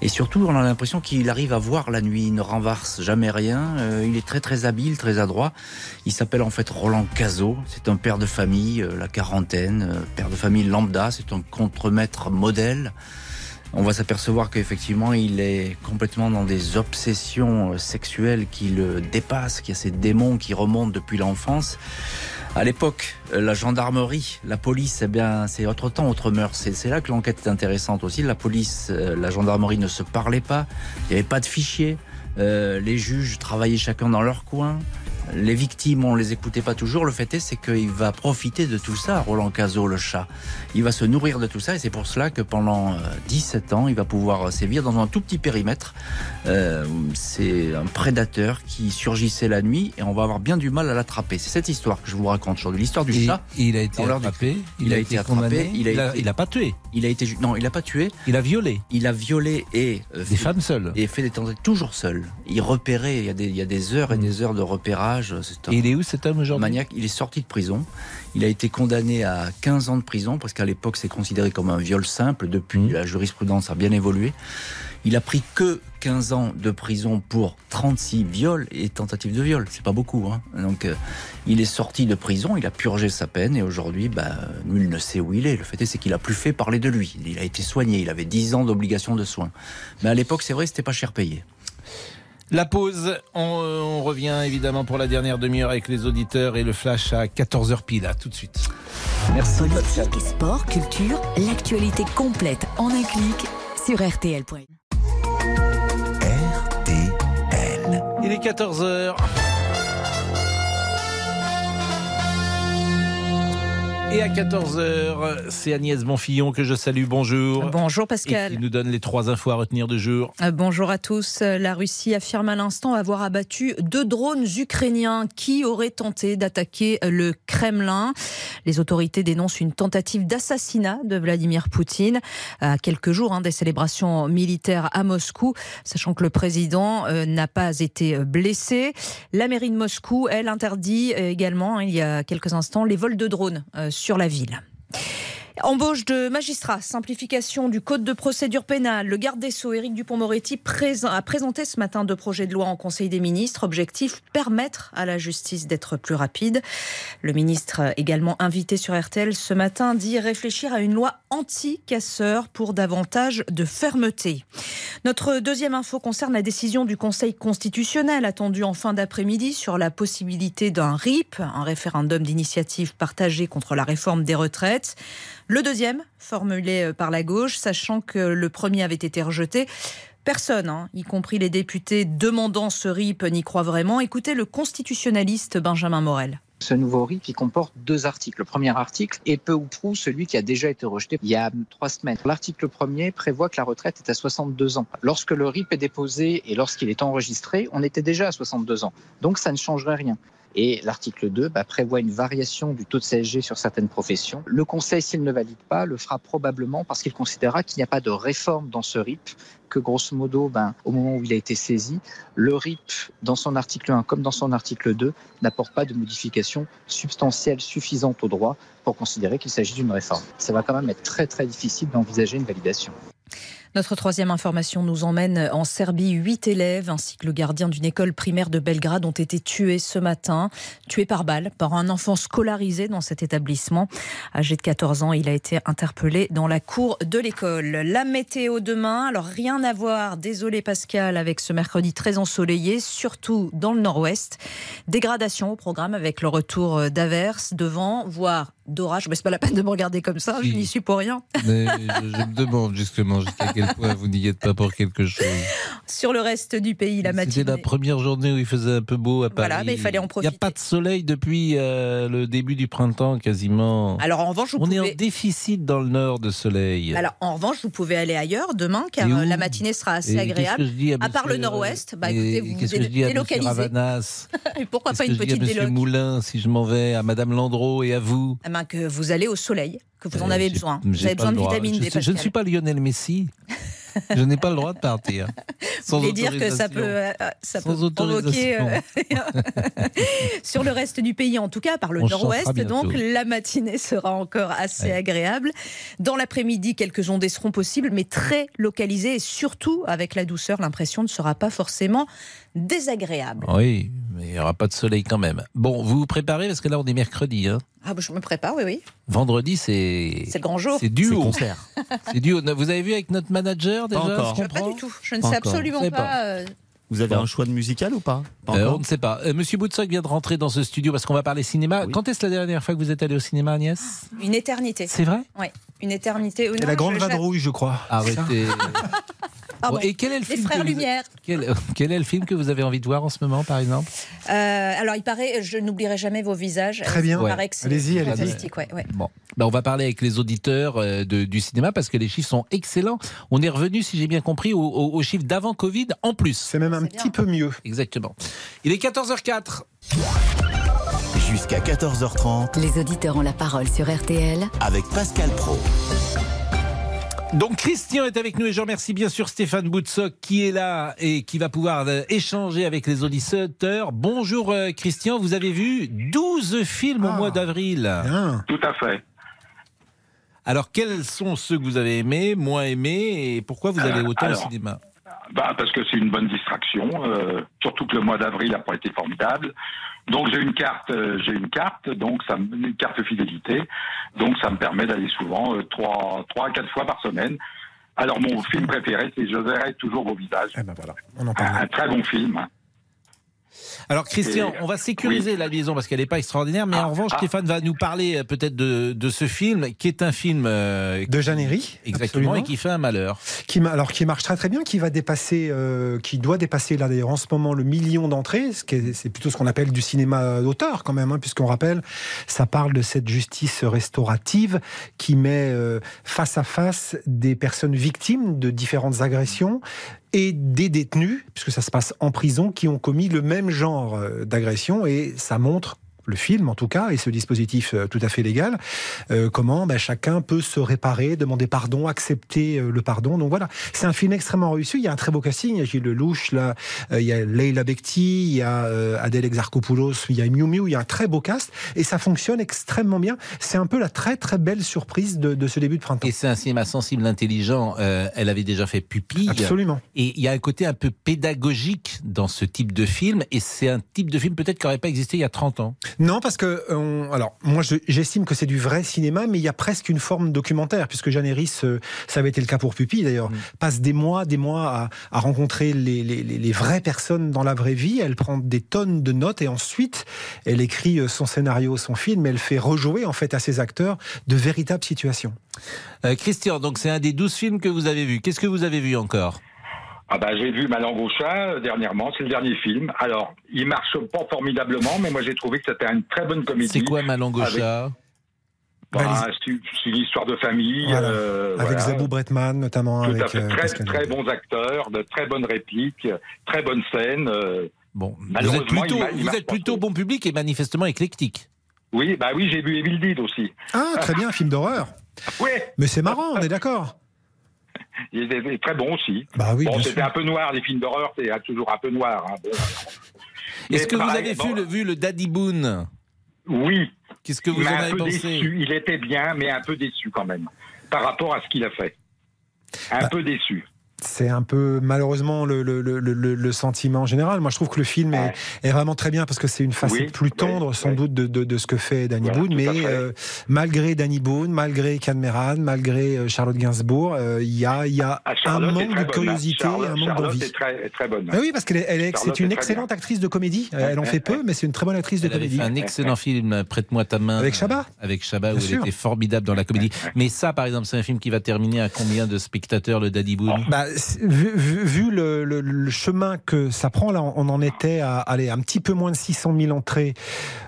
Et surtout, on a l'impression qu'il arrive à voir la nuit, il ne renverse jamais rien. Euh, il est très très habile, très adroit. Il s'appelle en fait Roland Cazot. C'est un père de famille, euh, la quarantaine, euh, père de famille lambda. C'est un contremaître modèle. On va s'apercevoir qu'effectivement, il est complètement dans des obsessions euh, sexuelles qui le dépassent, qu'il y a ces démons qui remontent depuis l'enfance. À l'époque, euh, la gendarmerie, la police, eh bien, c'est autre temps, autre mœurs. C'est là que l'enquête est intéressante aussi. La police, euh, la gendarmerie ne se parlaient pas. Il n'y avait pas de fichier. Euh, les juges travaillaient chacun dans leur coin. Les victimes, on les écoutait pas toujours. Le fait est, c'est qu'il va profiter de tout ça, Roland Cazot, le chat. Il va se nourrir de tout ça et c'est pour cela que pendant euh, 17 ans, il va pouvoir sévir dans un tout petit périmètre. Euh, c'est un prédateur qui surgissait la nuit et on va avoir bien du mal à l'attraper. C'est cette histoire que je vous raconte aujourd'hui, l'histoire du Et chat. il a été du attrapé, crime. il a été condamné, il a, il a- été- il a pas tué. Il a été non, il a pas tué. Il a violé. Il a violé et euh, Des femmes seules. et fait des tentatives toujours seul. Il repérait. Il y a des, il y a des heures et des heures de repérage. Un Et il est où cet homme aujourd'hui maniaque. Il est sorti de prison. Il a été condamné à 15 ans de prison parce qu'à l'époque c'est considéré comme un viol simple. Depuis Mmh. la jurisprudence a bien évolué. Il a pris que 15 ans de prison pour 36 viols et tentatives de viol. C'est pas beaucoup. Hein. Donc euh, il est sorti de prison, il a purgé sa peine et aujourd'hui, bah, nul ne sait où il est. Le fait est, c'est qu'il a plus fait parler de lui. Il a été soigné. Il avait 10 ans d'obligation de soins. Mais à l'époque, c'est vrai, c'était pas cher payé. La pause, on, euh, on revient évidemment pour la dernière demi-heure avec les auditeurs et le flash à 14h pile. À tout de suite. Merci. Politique, sport, culture, l'actualité complète en un clic sur RTL. RTL. Il est 14h. Et à 14h, c'est Agnès Bonfillon que je salue. Bonjour. Bonjour Pascal. Et qui nous donne les trois infos à retenir de jour. Euh, bonjour à tous. La Russie affirme à l'instant avoir abattu deux drones ukrainiens qui auraient tenté d'attaquer le Kremlin? Les autorités dénoncent une tentative d'assassinat de Vladimir Poutine à quelques jours hein, des célébrations militaires à Moscou, sachant que le président euh, n'a pas été blessé. La mairie de Moscou, elle, interdit également, hein, il y a quelques instants, les vols de drones euh, sur la ville. Embauche de magistrats, simplification du code de procédure pénale. Le garde des Sceaux, Éric Dupont-Moretti, a présenté ce matin deux projets de loi en Conseil des ministres. Objectif permettre à la justice d'être plus rapide. Le ministre, également invité sur RTL ce matin, dit réfléchir à une loi anti-casseur pour davantage de fermeté. Notre deuxième info concerne la décision du Conseil constitutionnel attendue en fin d'après-midi sur la possibilité d'un RIP, un référendum d'initiative partagée contre la réforme des retraites. Le deuxième, formulé par la gauche, sachant que le premier avait été rejeté. Personne, hein, y compris les députés demandant ce RIP, n'y croit vraiment. Écoutez le constitutionnaliste Benjamin Morel. Ce nouveau RIP, comporte deux articles. Le premier article est peu ou prou celui qui a déjà été rejeté il y a trois semaines. L'article premier prévoit que la retraite est à 62 ans. Lorsque le RIP est déposé et lorsqu'il est enregistré, on était déjà à 62 ans. Donc ça ne changerait rien. Et l'article 2 bah, prévoit une variation du taux de CSG sur certaines professions. Le Conseil, s'il ne valide pas, le fera probablement parce qu'il considérera qu'il n'y a pas de réforme dans ce RIP, que grosso modo, ben, au moment où il a été saisi, le RIP, dans son article 1 comme dans son article 2, n'apporte pas de modification substantielle suffisante au droit pour considérer qu'il s'agit d'une réforme. Ça va quand même être très très difficile d'envisager une validation. Notre troisième information nous emmène en Serbie. Huit élèves ainsi que le gardien d'une école primaire de Belgrade ont été tués ce matin, tués par balle par un enfant scolarisé dans cet établissement. Âgé de 14 ans, il a été interpellé dans la cour de l'école. La météo demain, alors rien à voir, désolé Pascal, avec ce mercredi très ensoleillé, surtout dans le nord-ouest. Dégradation au programme avec le retour d'averses, de vent, voire d'orage. Mais c'est pas la peine de me regarder comme ça, je n'y suis pour rien. [laughs] Mais je, je me demande justement jusqu'à quel point vous n'y êtes pas pour quelque chose. Sur le reste du pays, la matinée. C'était la première journée où il faisait un peu beau à Paris. Voilà, mais il fallait en Il profiter. n'y a pas de soleil depuis euh, le début du printemps quasiment. Alors en revanche, vous On est pouvez... en déficit dans le nord de soleil. Alors en revanche, vous pouvez aller ailleurs demain, car euh, la matinée sera assez Et agréable. dis à part le nord-ouest, bah, écoutez, vous vous à monsieur délocalisez. [laughs] Et pourquoi pas une à petite Monsieur déloc Moulin si je m'en vais, à Madame Landreau et à vous? Eh Que vous allez au soleil, que vous en Euh, avez besoin. j'ai Vous avez besoin de vitamine je, D, je ne suis pas Lionel Messi. je n'ai pas le droit de partir. [laughs] Vous Sans voulez dire que ça peut, euh, ça Sans peut provoquer euh, [laughs] sur le reste du pays, en tout cas par le nord-ouest. Donc la matinée sera encore assez Ouais. agréable. Dans l'après-midi, quelques ondées seront possibles, mais très localisées et surtout avec la douceur, l'impression ne sera pas forcément désagréable. Oui, mais il n'y aura pas de soleil quand même. Bon, vous vous préparez parce que là on est mercredi. hein. Ah, bah, je me prépare, oui, oui. Vendredi, c'est. C'est le grand jour. C'est duo. C'est concert. [laughs] C'est duo. Vous avez vu avec notre manager déjà encore. je Pas comprends du tout. Je ne Pas sais encore. absolument pas. pas. euh, Vous avez Bon. un choix de musical ou pas, Pas Euh, on ne sait pas. Euh, Monsieur Boutsock vient de rentrer dans ce studio parce qu'on va parler cinéma. Oui. Quand est-ce la dernière fois que vous êtes allé au cinéma, Agnès? Une éternité. C'est vrai? Oui, une éternité. C'est non, la grande vadrouille, je crois. Arrêtez. [laughs] Bon, et quel est le Les film frères que vous- Lumière. quel, quel est le film que vous avez envie de voir en ce moment, par exemple? Euh, alors, il paraît, je n'oublierai jamais vos visages. Très bien. Ouais. Allez-y, allez-y. Ouais, ouais. Bon, Ben, on va parler avec les auditeurs euh, de- du cinéma parce que les chiffres sont excellents. On est revenu, si j'ai bien compris, au- au- aux chiffres d'avant Covid en plus. C'est même un petit bien. peu mieux. Exactement. Il est 14h04. Jusqu'à 14h30 Les auditeurs ont la parole sur RTL avec Pascal Pro. Donc Christian est avec nous et je remercie bien sûr Stéphane Boutsock qui est là et qui va pouvoir euh, échanger avec les auditeurs. Bonjour euh, Christian, vous avez vu 12 films au Ah. mois d'avril. Tout à fait. Alors quels sont ceux que vous avez aimés, moins aimés et pourquoi vous allez Euh, autant alors, au cinéma? Bah, parce que c'est une bonne distraction, euh, surtout que le mois d'avril n'a pas été formidable. Donc j'ai une carte, euh, j'ai une carte, donc ça me, une carte fidélité, donc ça me permet d'aller souvent euh, trois, trois à quatre fois par semaine. Alors mon film préféré, c'est Je verrai toujours vos visages. Eh ben voilà, on en Un, parle. un très bon film. Alors Christian, on va sécuriser la liaison parce qu'elle n'est pas extraordinaire, mais en revanche, Stéphane va nous parler euh, peut-être de, de ce film qui est un film euh, De Jeanne Herry, exactement absolument. et qui fait un malheur. qui alors qui marche très très bien, qui va dépasser, euh, qui doit dépasser là d'ailleurs en ce moment le million d'entrées, ce c'est plutôt ce qu'on appelle du cinéma d'auteur quand même, hein, puisqu'on rappelle, ça parle de cette justice restaurative qui met euh, face à face des personnes victimes de différentes agressions et des détenus, puisque ça se passe en prison, qui ont commis le même genre euh, d'agression et ça montre le film en tout cas, et ce dispositif euh, tout à fait légal, euh, comment ben, chacun peut se réparer, demander pardon, accepter euh, le pardon. Donc voilà, c'est un film extrêmement réussi. Il y a un très beau casting. Il y a Gilles Lelouch, là, euh, il y a Leila Bekti, il y a euh, Adèle Exarchopoulos, il y a Miu Miu. Il y a un très beau cast et ça fonctionne extrêmement bien. C'est un peu la très très belle surprise de, de ce début de printemps. Et c'est un cinéma sensible, intelligent. Elle avait déjà fait Pupille. Absolument. Et il y a un côté un peu pédagogique dans ce type de film. Et c'est un type de film peut-être qui n'aurait pas existé il y a 30 ans. Non, parce que euh, on- alors moi je- j'estime que c'est du vrai cinéma, mais il y a presque une forme documentaire, puisque Jeanne Herris, euh, ça avait été le cas pour Pupille d'ailleurs, passe des mois, des mois à, à rencontrer les, les- les- les vraies personnes dans la vraie vie. Elle prend des tonnes de notes et ensuite elle écrit euh, son scénario, son film. Elle fait rejouer en fait à ses acteurs de véritables situations. Euh, Christian, donc c'est un des 12 films que vous avez vus. Qu'est-ce que vous avez vu encore? Ah bah, j'ai vu Ma langue au chat euh, dernièrement, c'est le dernier film. Alors, il marche pas formidablement, mais moi j'ai trouvé que c'était une très bonne comédie. C'est quoi Ma langue au Avec- chat Bah, c'est c'est une histoire de famille. Voilà. euh, avec voilà. Zabou Bretman notamment, Tout avec à fait. euh, Très, très bons acteurs, de très bonnes répliques, très bonnes scènes. Bon, vous êtes malheureusement, plutôt, il ma- il vous êtes plutôt bon public et manifestement éclectique. Oui, bah oui, j'ai vu Evil Dead aussi. Ah très bien, film d'horreur. [laughs] Oui, Mais c'est marrant, on est d'accord. Il était très bon aussi. Bah oui, bon, c'était un peu noir, les films d'horreur, c'est toujours un peu noir. hein, bon. [laughs] Est-ce que vous avez bon, vu, le, vu le Daddy Boone? Oui. Qu'est-ce que vous Mais en avez pensé? déçu. Il était bien, mais un peu déçu quand même, par rapport à ce qu'il a fait. Un Bah, peu déçu. C'est un peu malheureusement le, le, le, le- le sentiment général. Moi, je trouve que le film est, est vraiment très bien parce que c'est une facette Oui, plus tendre, sans doute, de, de, de ce que fait Danny Voilà, Boone. Mais euh, malgré Danny Boone, malgré Can Meran, malgré euh, Charlotte Gainsbourg, euh, il y a, il y a Ah, un manque de curiosité et un manque d'envie. est très, est très bonne. Ah oui, parce qu'elle est, elle est- Charlotte c'est une excellente actrice de comédie. Elle en fait peu, mais c'est une très bonne actrice de Elle comédie. fait un excellent film, Prête-moi ta main. Avec Chabat Avec Chabat, où elle était formidable dans la comédie. Mais ça, par exemple, c'est un film qui va terminer à combien de spectateurs, le Daddy Boone? Bah, vu, le, le- le chemin que ça prend, là, on en était à aller un petit peu moins de 600 000 entrées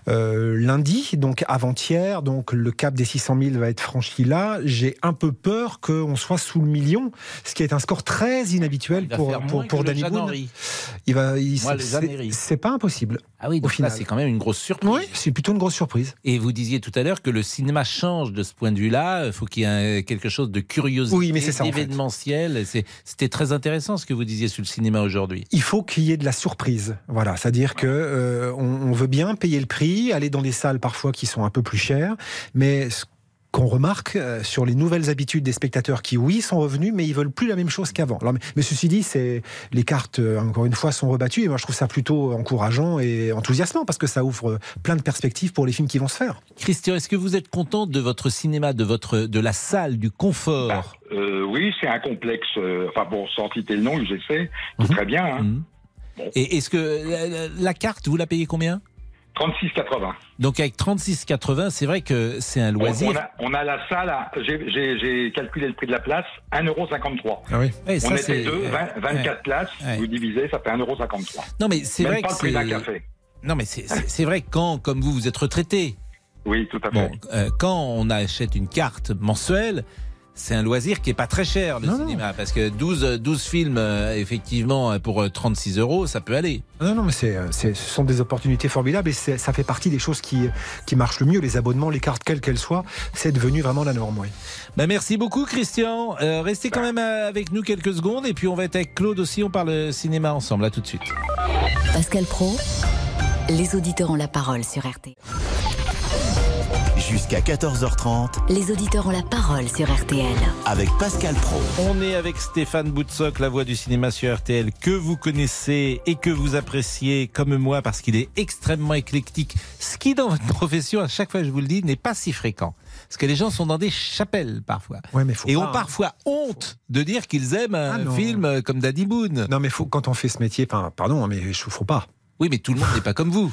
euh, lundi, donc avant-hier. Donc le cap des 600 000 va être franchi là. J'ai un peu peur qu'on soit sous le million, ce qui est un score très inhabituel pour, pour, Danny Boone. Il va, c'est- pas impossible. Ah oui, au donc final. c'est quand même une grosse surprise. Oui, c'est plutôt une grosse surprise. Et vous disiez tout à l'heure que le cinéma change de ce point de vue-là. Il faut qu'il y ait quelque chose de curiosité, Oui, mais en fait. Et c'est- C'était très intéressant ce que vous disiez sur le cinéma aujourd'hui. Il faut qu'il y ait de la surprise. Voilà, c'est-à-dire que euh, on, veut bien payer le prix, aller dans des salles parfois qui sont un peu plus chères, mais ce qu'on remarque euh, sur les nouvelles habitudes des spectateurs qui, oui, sont revenus, mais ils veulent plus la même chose qu'avant. Mais, mais ceci dit, c'est les cartes, euh, encore une fois, sont rebattues, et moi je trouve ça plutôt encourageant et enthousiasmant parce que ça ouvre plein de perspectives pour les films qui vont se faire. Christian, est-ce que vous êtes content de votre cinéma, de votre, de la salle, du confort? Euh, oui, c'est un complexe. euh, enfin bon, sans citer le nom, UGC, qui Mhm. est très bien. Hein. Et est-ce que la, la- la carte, vous la payez combien? 36,80. Donc avec 36,80, c'est vrai que c'est un loisir. on a, on a la salle, j'ai- calculé le prix de la place, 1,53€. Ah oui. Ouais, on ça, était deux, ouais. 20 24 Ouais. places, Ouais. vous divisez, ça fait 1,53€. Non, mais c'est vrai pas que le prix d'un café. Non, mais c'est- vrai que quand, comme vous, vous êtes retraité, Oui, tout à fait. bon, euh, quand on achète une carte mensuelle, c'est un loisir qui est pas très cher le cinéma parce que 12, euh, 12 films euh, effectivement euh, pour euh, 36 euros ça peut aller. Non, non, mais c'est, euh, ce sont des opportunités formidables et ça fait partie des choses qui, qui marchent le mieux. Les abonnements, les cartes, quelles qu'elles soient, c'est devenu vraiment la norme. Oui. Ben merci beaucoup Christian. Euh, restez quand même euh, avec nous quelques secondes et puis on va être avec Claude aussi. On parle cinéma ensemble. À tout de suite. Pascal Pro, les auditeurs ont la parole sur RT. Jusqu'à 14h30 Les auditeurs ont la parole sur RTL. avec Pascal Pro. On est avec Stéphane Boutsock, la voix du cinéma sur RTL, que vous connaissez et que vous appréciez comme moi parce qu'il est extrêmement éclectique. Ce qui, dans votre profession, à chaque fois je vous le dis, n'est pas si fréquent. Parce que les gens sont dans des chapelles parfois. Ouais, mais faut et pas, ont hein. parfois honte de dire qu'ils aiment un Ah non. film comme Daddy Boone. Non, mais faut, quand on fait ce métier, pardon, hein, mais il faut pas. Oui, mais tout le monde n'est pas comme vous.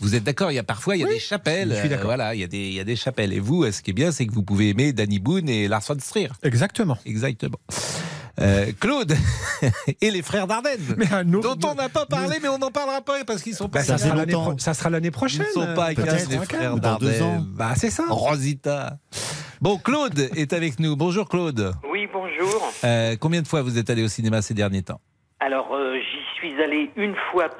Vous êtes d'accord Il y a parfois il y a des chapelles. je suis d'accord. voilà, il y a des il y a des chapelles. Et vous, euh, ce qui est bien, c'est que vous pouvez aimer Danny Boone et Lars von Trier. Exactement. Exactement. Euh, Claude [laughs] et les frères Dardenne, dont on n'a pas parlé, mais on n'en parlera pas parce qu'ils sont pas. Bah, ça, sera l'année pro- ça sera l'année prochaine. Ils ne sont pas à les frères Cannes, dans deux Dardenne. ans. Bah, c'est ça. Rosita. Bon, Claude est avec nous. Bonjour Claude. Oui, bonjour. Euh, combien de fois vous êtes allé au cinéma ces derniers temps? Alors, euh, j'y suis allé une fois,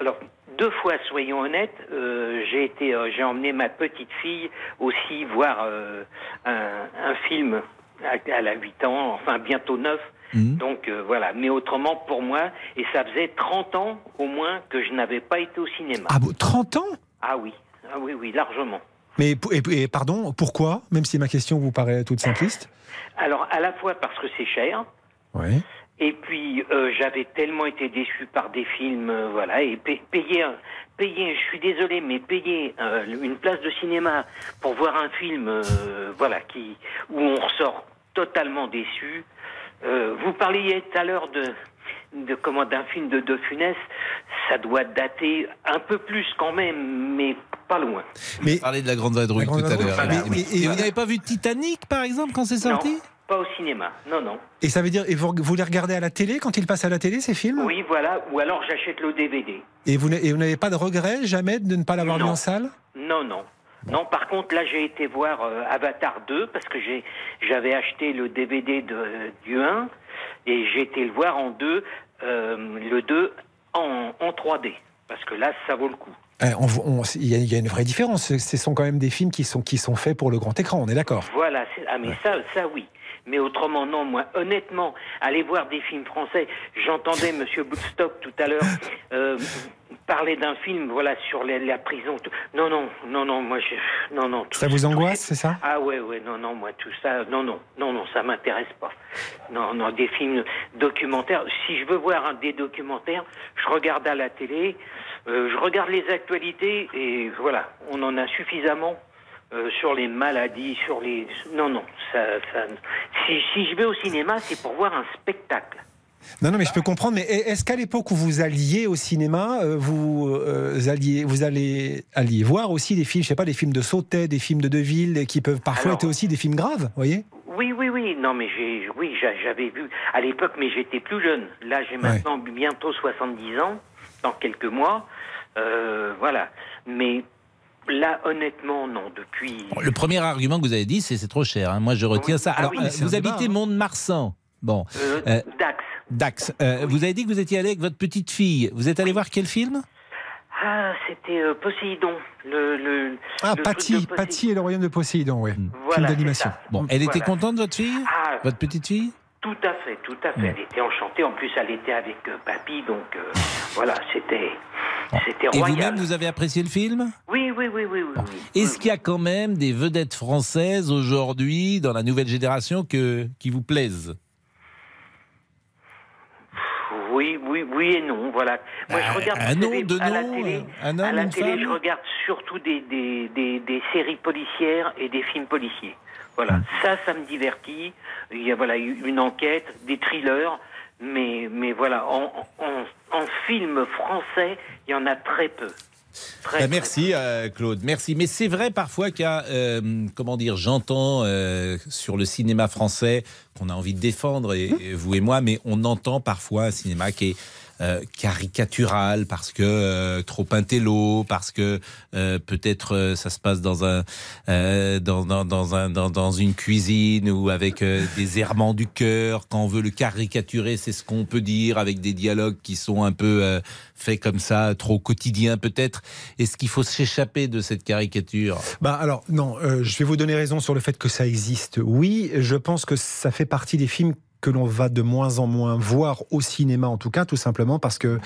alors deux fois, soyons honnêtes. Euh, j'ai été, euh, j'ai emmené ma petite fille aussi voir euh, un, un film. à- Elle a 8 ans, enfin bientôt 9. Donc euh, voilà, mais autrement pour moi, et ça faisait 30 ans au moins que je n'avais pas été au cinéma. Ah bon, 30 ans? Ah oui, ah oui, oui, largement. Mais et pardon, pourquoi? Même si ma question vous paraît toute simpliste. Alors à la fois parce que c'est cher, Oui. Et puis euh, j'avais tellement été déçu par des films, euh, voilà, et pa- payer, payer, je suis désolé, mais payer euh, une place de cinéma pour voir un film, euh, voilà, qui où on ressort totalement déçu. Euh, vous parliez tout à l'heure de de comment d'un film de De Funès, ça doit dater un peu plus quand même, mais pas loin. Mais vous parlez de la Grande Vadrouille tout à l'heure. Voilà, et vous n'avez pas vu Titanic, par exemple, quand c'est sorti? Non, pas au cinéma, non, non. Et ça veut dire, et vous, vous les regardez à la télé quand ils passent à la télé ces films? Oui, voilà, ou alors j'achète le DVD. Et vous n'avez pas de regret jamais de ne pas l'avoir vu en salle? Non, non. Non, par contre, là, j'ai été voir euh, Avatar 2 parce que j'avais acheté le DVD de, du 1 et j'ai été le voir en 2, euh, le 2 en, en 3D. Parce que là, ça vaut le coup. On- Il y, a- il y a une vraie différence. Ce sont quand même des films qui sont, qui sont faits pour le grand écran, on est d'accord? Voilà, ah, mais ça, ça oui. Mais autrement, non, moi, honnêtement, aller voir des films français, j'entendais Monsieur Woodstock tout à l'heure [laughs] euh, parler d'un film, voilà, sur les- la prison. Non, non, non, non, moi, je, non, non. tout- Ça vous angoisse, c'est ça? Ah ouais, ouais, non, non, moi, tout ça, non, non, non, non, ça m'intéresse pas. Non, non, des films documentaires. Si je veux voir un, des documentaires, je regarde à la télé, euh, je regarde les actualités et voilà, on en a suffisamment. Euh, sur les maladies, sur les... Non, non, ça... ça... Si, si je vais au cinéma, c'est pour voir un spectacle. Non, non, mais je peux comprendre. Mais est-ce qu'à l'époque où vous alliez au cinéma, euh, vous euh, alliez, vous allez alliez voir aussi des films, je sais pas, des films de Sautet, des films de Deville, qui peuvent parfois Alors- être aussi des films graves, vous voyez? Oui, oui, oui. Non, mais j'ai, oui, j'a- j'avais vu à l'époque, mais j'étais plus jeune. Là, j'ai maintenant bientôt 70 ans, dans quelques mois. Euh, voilà. Mais là, honnêtement, non. Depuis. Le premier argument que vous avez dit, c'est c'est trop cher. hein. Moi, je retiens ça. Ah Alors, oui, euh, vous habitez hein. Mont-de-Marsan. Bon. Euh, Euh, Dax. Dax. Euh, Vous avez dit que vous étiez allé avec votre petite fille. Vous êtes allé voir quel film? Ah, c'était euh, Poséidon. Le, le, Ah, le Patty, Poséidon. Patty et le royaume de Poséidon, oui. Voilà, film d'animation. Bon, elle était contente, votre fille? Ah, Votre petite fille? Tout à fait, tout à fait. Elle était enchantée. En plus, elle était avec euh, papy, donc euh, [laughs] voilà, c'était, c'était Et vous-même, vous avez apprécié le film? Oui, oui, oui, oui, oui. oui. Est-ce qu'il y a quand même des vedettes françaises aujourd'hui, dans la nouvelle génération, que, qui vous plaisent? Oui, oui, oui et non, voilà. Moi, je regarde un vous nom, savez, deux à la télé. à la télé, femme? je regarde surtout des, des, des, des séries policières et des films policiers. Voilà, ça, ça me divertit. Il y a voilà une enquête, des thrillers, mais mais voilà, en, en, en film français, il y en a très peu. Très, Ben, merci euh, Claude, merci. Mais c'est vrai parfois qu'il y a, euh, comment dire, j'entends euh, sur le cinéma français qu'on a envie de défendre, et, et vous et moi, mais on entend parfois un cinéma qui est euh, caricatural parce que euh, trop intello, parce que euh, peut-être euh, ça se passe dans un dans, dans, dans un dans, dans une cuisine ou avec [laughs] des errements du cœur. Quand on veut le caricaturer, c'est ce qu'on peut dire avec des dialogues qui sont un peu faits comme ça, trop quotidiens peut-être. Est-ce qu'il faut s'échapper de cette caricature? Bah alors non, je vais vous donner raison sur le fait que ça existe. Oui, je pense que ça fait partie des films que l'on va de moins en moins voir au cinéma en tout cas, tout simplement parce que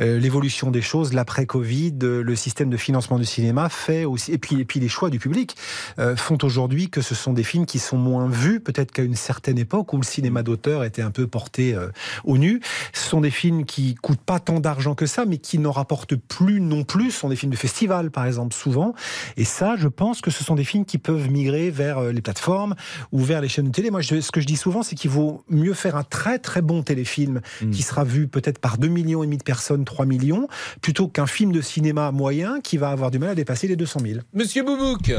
euh, l'évolution des choses, l'après-Covid, euh, le système de financement du cinéma fait aussi, et puis, et puis les choix du public euh, font aujourd'hui que ce sont des films qui sont moins vus, peut-être qu'à une certaine époque où le cinéma d'auteur était un peu porté au nu. Ce sont des films qui coûtent pas tant d'argent que ça, mais qui n'en rapportent plus non plus. Ce sont des films de festival, par exemple, souvent. Et ça, je pense que ce sont des films qui peuvent migrer vers les plateformes ou vers les chaînes de télé. Moi, ce que je dis souvent, c'est qu'il vaut mieux faire un très très bon téléfilm Hmm. qui sera vu peut-être par 2 millions et demi de personnes, 3 millions, plutôt qu'un film de cinéma moyen qui va avoir du mal à dépasser les 200 000. Monsieur Boubouk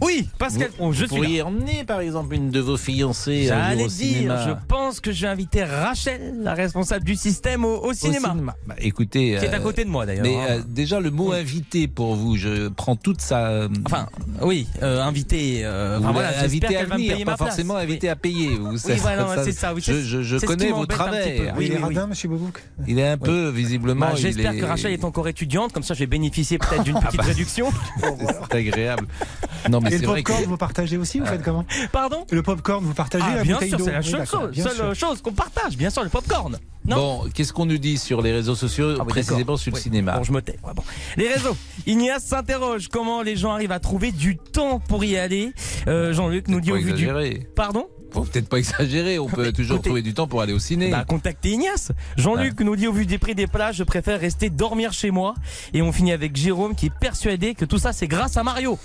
Oui, Pascal Vous, Pro, je vous suis là. pourriez emmener par exemple une de vos fiancées jour J'allais au dire, cinéma. je pense que je vais inviter Rachel, la responsable du système, au, au cinéma. Bah, écoutez, Qui est à euh, côté de moi d'ailleurs. Mais hein. euh, déjà le mot invité pour vous, je prends toute sa. Enfin, oui, euh, invité. euh, enfin, voilà, j'espère invité à qu'elle va me venir, pas forcément invité à payer. Vous, Oui, voilà, c'est ça, oui, je c'est- c'est connais vos travers. Oui, il est radin, monsieur Boubouk Il est un [laughs] peu visiblement. Bah, J'espère que Rachel est encore étudiante, comme ça je vais bénéficier peut-être d'une petite bah, réduction. [laughs] C'est agréable. Non mais Et le vrai que. popcorn, vous partagez aussi Vous faites comment? Pardon? Le popcorn, vous partagez Ah, la bien bouteille sûr, c'est la Oui, seule, chose, bien seule sûr. chose qu'on partage, bien sûr, le popcorn. Non? Bon, qu'est-ce qu'on nous dit sur les réseaux sociaux, Ah oui, précisément sur le Oui. cinéma? Bon, je me tais. Ouais, bon. Les réseaux. Ignace s'interroge comment les gens arrivent à trouver du temps pour y aller? Euh, Jean-Luc nous dit au vu du. exagérer. Pardon? Faut peut-être pas exagérer. On peut toujours écoutez- trouver du temps pour aller au ciné. Bah, contactez Ignace. Jean-Luc nous dit au vu des prix des plages, je préfère rester dormir chez moi. Et on finit avec Jérôme qui est persuadé que tout ça c'est grâce à Mario.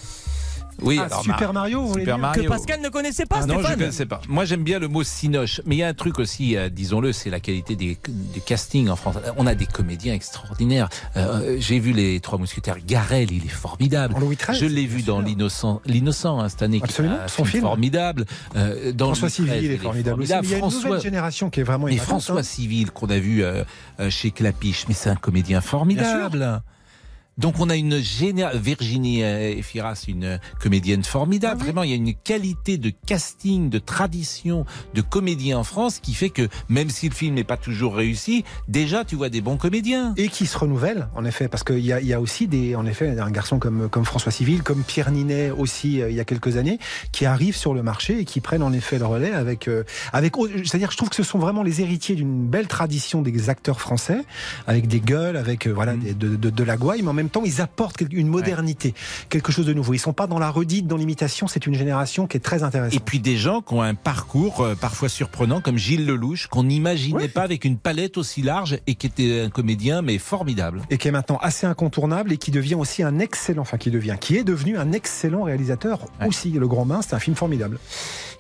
Oui, Ah, alors, Super Mar- Mario, vous voulez Super dire Mario. Que Pascal ne connaissait pas, Ah non, je Stéphane. ne connaissais pas. Moi, j'aime bien le mot cinoche. Mais il y a un truc aussi, euh, disons-le, c'est la qualité des, des castings en France. On a des comédiens extraordinaires. Euh, J'ai vu les Trois Mousquetaires. Garel, il est formidable. En Louis XIII, Je l'ai vu dans L'Innocent, L'Innocent hein, cette année. qui est Absolument, un son film. formidable. Euh, dans François Civil est formidable aussi. Il y a une François- nouvelle génération qui est vraiment mais François hein. Civil qu'on a vu euh, euh, chez Clapiche, mais c'est un comédien formidable. Donc on a une géné... Virginie euh, Efira, c'est une euh, comédienne formidable. Vraiment, il y a une qualité de casting, de tradition, de comédien en France qui fait que même si le film n'est pas toujours réussi, déjà tu vois des bons comédiens. Et qui se renouvelle, en effet, parce qu'il y y a aussi des, en effet, un garçon comme, comme François Civil, comme Pierre Ninet aussi, euh, il y a quelques années, qui arrivent sur le marché et qui prennent en effet le relais avec, euh, avec, c'est-à-dire, je trouve que ce sont vraiment les héritiers d'une belle tradition des acteurs français, avec des gueules, avec, euh, voilà, des- de, de, de la gouaille, mais en même temps, ils apportent une modernité, quelque chose de nouveau. Ils sont pas dans la redite, dans l'imitation, c'est une génération qui est très intéressante. Et puis des gens qui ont un parcours euh, parfois surprenant, comme Gilles Lelouch, qu'on n'imaginait pas avec une palette aussi large et qui était un comédien mais formidable. et qui est maintenant assez incontournable et qui devient aussi un excellent, enfin qui devient, qui est devenu un excellent réalisateur aussi. Le Grand Bain, c'est un film formidable.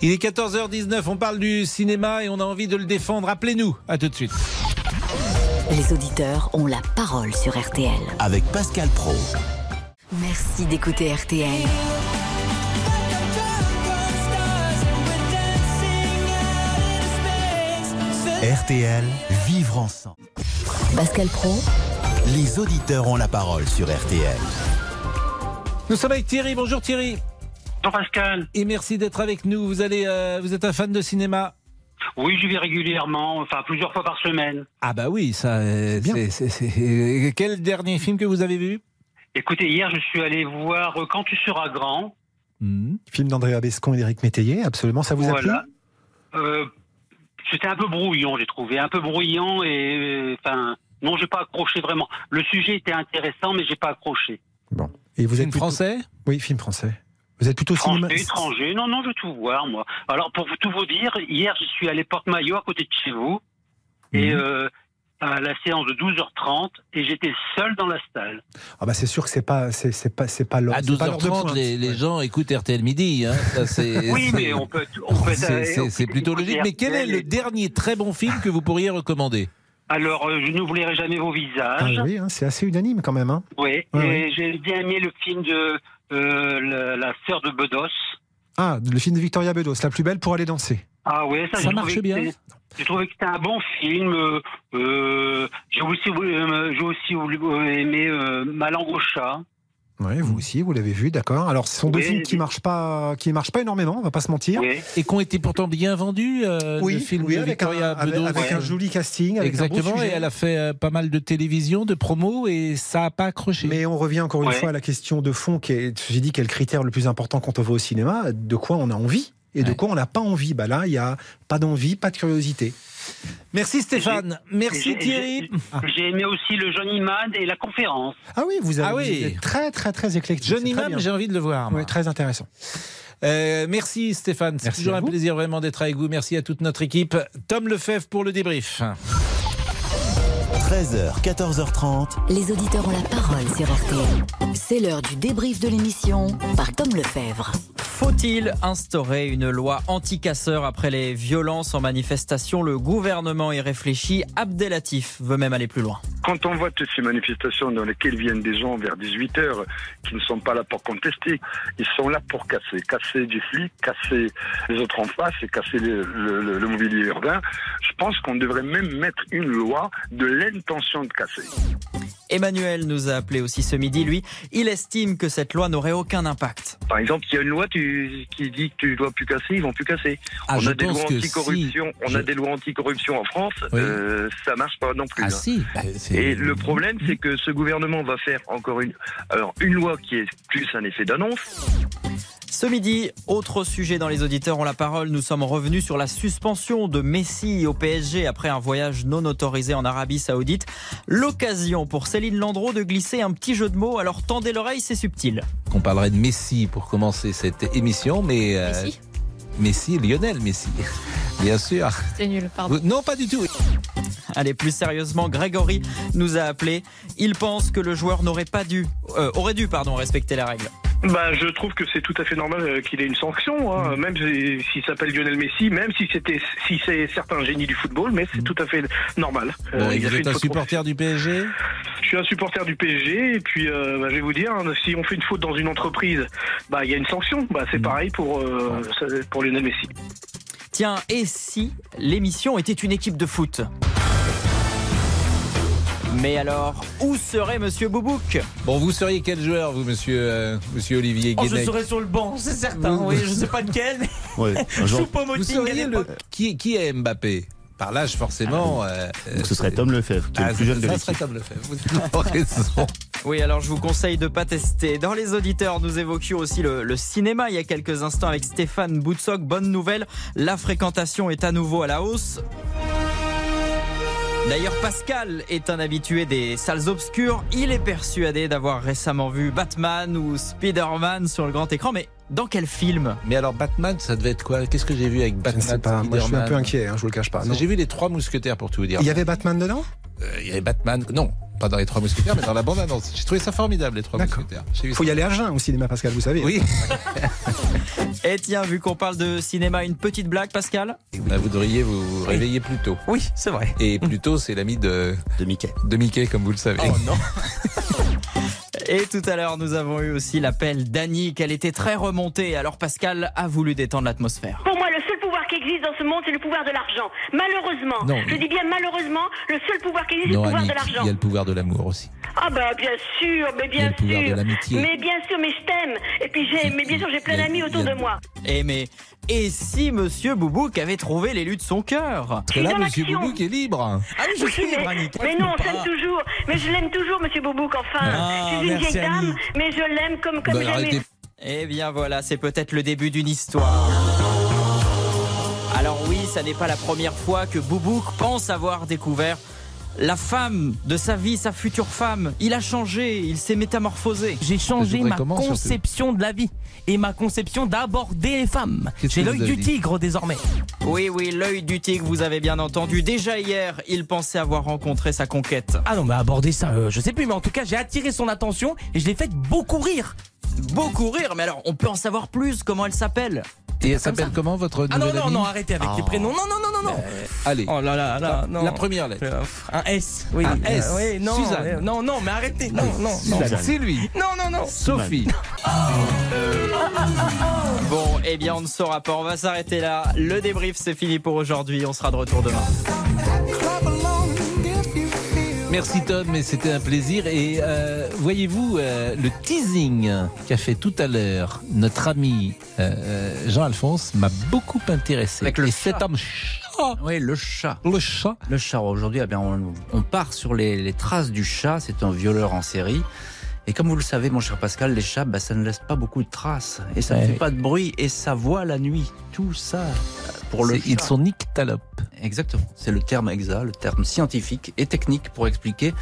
Il est 14h19, on parle du cinéma et on a envie de le défendre. Appelez-nous, à tout de suite. Les auditeurs ont la parole sur RTL. Avec Pascal Pro. Merci d'écouter RTL. RTL, vivre ensemble. Pascal Pro, Les auditeurs ont la parole sur RTL. Nous sommes avec Thierry. Bonjour Thierry. Bonjour Pascal. Et merci d'être avec nous. Vous allez, euh, vous êtes un fan de cinéma Oui, j'y vais régulièrement, enfin plusieurs fois par semaine. Ah bah oui, ça. c'est- c'est- c'est- Quel dernier film que vous avez vu? Écoutez, hier je suis allé voir Quand tu seras grand. Film d'Andrea Bescon et d'Éric Métayer, absolument, ça vous a Voilà. Euh, C'était un peu brouillon, j'ai trouvé, un peu brouillon et euh, enfin non, j'ai pas accroché vraiment. Le sujet était intéressant, mais j'ai pas accroché. plu Et vous êtes plutôt- français? Oui, film français. Vous êtes plutôt Français, cinéma. étranger, non, non, je veux tout voir, moi. Alors, pour vous- tout vous dire, hier, je suis allé Porte-Maillot, à côté de chez vous, et Mhm. euh, à la séance de 12h30, et j'étais seul dans la salle. Ah bah c'est sûr que c'est pas, c'est c'est pas, c'est pas l'heure. À c'est pas l'heure de 12h30, pointe. les, les gens écoutent RTL Midi. Hein. Ça, c'est- [laughs] Oui, c'est- mais on peut, on peut c'est- c'est- c'est plutôt logique. Mais quel est le dernier très bon film que vous pourriez recommander? Alors, euh, je n'oublierai jamais vos Ah visages. oui, hein, c'est assez unanime quand même. Hein. Oui, Ouais, et ouais. j'ai bien aimé le film de euh, la, la sœur de Bedos. Ah, le film de Victoria Bedos, La plus belle pour aller danser. Ah ouais, ça, marche trouvé que bien. c'était- J'ai trouvé que c'était un bon film. euh, euh, j'ai aussi, euh, j'ai aussi euh, aimé euh, Ma langue au chat. Oui, vous aussi, vous l'avez vu, d'accord. Alors, ce sont deux films qui oui. marchent pas, qui marchent pas énormément, on va pas se mentir. Et qui ont été pourtant bien vendus. euh, Oui, le film oui, de avec Victoria un- avec- un joli casting, avec un beau Exactement. sujet. et elle a fait euh, pas mal de télévision, de promos, et ça a pas accroché. Mais on revient encore une Ouais. fois à la question de fond, qui est, j'ai dit, quel critère le plus important quand on va au cinéma De quoi on a envie et de quoi on n'a pas envie Bah là, il y a pas d'envie, pas de curiosité. Merci Stéphane. Merci Thierry. J'ai aimé aussi le Johnny Mad et la conférence. Ah oui, vous avez Ah oui. vous êtes très très très éclectique. Johnny bien. j'ai envie de le voir. Oui, très intéressant. Euh, merci Stéphane, c'est toujours un plaisir vraiment d'être avec vous. Merci à toute notre équipe. Tom Lefebvre pour le débrief. 13h, 14h30. Les auditeurs ont la parole sur RTL. C'est l'heure du débrief de l'émission par Tom Lefebvre. Faut-il instaurer une loi anti-casseurs après les violences en manifestation? Le gouvernement y réfléchit. Abdelatif veut même aller plus loin. Quand on voit toutes ces manifestations dans lesquelles viennent des gens vers 18 heures qui ne sont pas là pour contester, ils sont là pour casser. Casser du flic, casser les autres en face et casser le, le- le- le mobilier urbain. Je pense qu'on devrait même mettre une loi de l'intention de casser. Emmanuel nous a appelé aussi ce midi. Lui, il estime que cette loi n'aurait aucun impact. Par exemple, il y a une loi tu- qui dit que tu dois plus casser, ils vont plus casser. Ah, on a des lois anticorruption, si. on a Je- des lois anticorruption en France, Oui. euh, ça marche pas non plus. Ah hein. si, bah, Et le problème, c'est que ce gouvernement va faire encore une, alors une loi qui est plus un effet d'annonce. Ce midi, autre sujet dans les auditeurs ont la parole. Nous sommes revenus sur la suspension de Messi au PSG après un voyage non autorisé en Arabie Saoudite. L'occasion pour Céline Landreau de glisser un petit jeu de mots. Alors tendez l'oreille, c'est subtil. On parlerait de Messi pour commencer cette émission, mais. euh, Messi Messi, Lionel Messi. Bien sûr. C'est nul, pardon. Non, pas du tout. Allez, plus sérieusement, Grégory nous a appelé. Il pense que le joueur n'aurait pas dû, euh, aurait dû, pardon, respecter la règle. Bah, je trouve que c'est tout à fait normal euh, qu'il ait une sanction, hein, même si- s'il s'appelle Lionel Messi, même si c'était si c'est certains génies du football, mais c'est tout à fait normal. Bon, Euh, il vous êtes un supporter du PSG Je suis un supporter du PSG et puis euh, bah, je vais vous dire, hein, si on fait une faute dans une entreprise, bah il y a une sanction. Bah c'est pareil pour euh, pour Lionel Messi. Tiens, et si l'émission était une équipe de foot? Mais alors, où serait Monsieur Boubouk Bon, vous seriez quel joueur, vous, monsieur, euh, monsieur Olivier Oh, je Guénec serai sur le banc, c'est certain. Vous- Oui, je sais pas lequel, mais [laughs] Ouais, genre- Vous seriez le... qui, qui est Mbappé? Par l'âge, forcément. euh, Donc ce serait Tom Lefebvre, qui est Ah, le plus jeune de ça l'équipe. serait Tom Lefebvre. Vous avez raison. Oui, alors je vous conseille de pas tester. Dans les auditeurs, nous évoquions aussi le, le cinéma il y a quelques instants avec Stéphane Boutsock. Bonne nouvelle, la fréquentation est à nouveau à la hausse. D'ailleurs, Pascal est un habitué des salles obscures. Il est persuadé d'avoir récemment vu Batman ou Spider-Man sur le grand écran. Mais dans quel film Mais alors, Batman, ça devait être quoi? Qu'est-ce que j'ai vu avec Je Batman ne sais pas. Moi, je suis un peu inquiet, hein, je vous le cache pas. non. J'ai vu les trois mousquetaires pour tout vous dire. Il y avait Batman dedans? Euh, il y avait Batman. Non, pas dans les trois mousquetaires, mais dans la bande-annonce. J'ai trouvé ça formidable, les trois mousquetaires. J'ai vu Il faut ça. y aller à jeun au cinéma, Pascal, vous savez. Oui. [laughs] Et tiens, vu qu'on parle de cinéma, une petite blague, Pascal Bah, vous devriez vous réveiller plus tôt. Oui, c'est vrai. Et plus tôt, c'est l'ami de, De Mickey. de Mickey, comme vous le savez. Oh non [laughs] Et tout à l'heure, nous avons eu aussi l'appel d'Annie, qu'elle était très remontée. Alors Pascal a voulu détendre l'atmosphère. Pour moi, le existe dans ce monde, c'est le pouvoir de l'argent. Malheureusement, Non. je dis bien malheureusement, le seul pouvoir qui existe, c'est le pouvoir Annick, de l'argent. il y a le pouvoir de l'amour aussi. Ah bah bien sûr, mais bien le pouvoir de sûr. l'amitié. Mais bien sûr, mais je t'aime. Et puis j'ai, mais bien sûr, j'ai plein d'amis autour de moi. Et mais, et si Monsieur Boubouk avait trouvé l'élu de son cœur? Parce que là, Monsieur. Boubouk est libre. Ah oui, je Oui, suis mais, libre, Annick. mais non, je l'aime toujours. Mais je l'aime toujours, Monsieur Boubouk. Enfin, Ah, je suis une vieille dame, mais je l'aime comme comme Bah, jamais. Eh bien voilà, c'est peut-être le début d'une histoire. Ça n'est pas la première fois que Boubouk pense avoir découvert la femme de sa vie, sa future femme. Il a changé, il s'est métamorphosé. J'ai changé ma comment, surtout conception de la vie et ma conception d'aborder les femmes. J'ai l'œil du tigre désormais. Oui, oui, l'œil du tigre, vous avez bien entendu. Déjà hier, il pensait avoir rencontré sa conquête. Ah non, mais aborder ça, euh, je sais plus, mais en tout cas, j'ai attiré son attention et je l'ai fait beaucoup rire. Beaucoup rire, mais alors on peut en savoir plus. Comment elle s'appelle? Et elle s'appelle comment votre Ah non, nouvelle non, amie non, arrêtez avec les Oh. prénoms. Non, non, non, non, non. Allez, Oh là là, là, non. la première lettre. Euh, Un S, oui. Un S. Euh, oui, non, Suzanne. euh, non, non, mais arrêtez. Non, non, non. Suzanne. Sylvie, Non, non, non. Sophie. Bon, eh bien on ne saura pas. On va s'arrêter là. Le débrief, c'est fini pour aujourd'hui. On sera de retour demain. Merci Tom, mais c'était un plaisir. Et euh, voyez-vous, euh, le teasing qu'a fait tout à l'heure notre ami euh, Jean-Alphonse m'a beaucoup intéressé. Avec le Et chat. cet homme chat, Oui, le chat. le chat, Le chat, aujourd'hui, eh bien, on, on part sur les, les traces du chat. C'est un violeur en série. Et comme vous le savez, mon cher Pascal, les chats, bah, ça ne laisse pas beaucoup de traces. Et ça ne fait pas de bruit. Et ça voit la nuit. Tout ça, euh, pour le ils sont nyctalopes. Exactement. C'est le terme exact, le terme scientifique et technique pour expliquer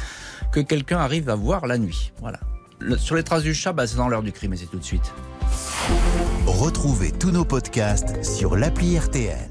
que quelqu'un arrive à voir la nuit. Voilà. Le- sur les traces du chat, bah, c'est dans l'heure du crime et c'est tout de suite. Retrouvez tous nos podcasts sur l'appli RTL.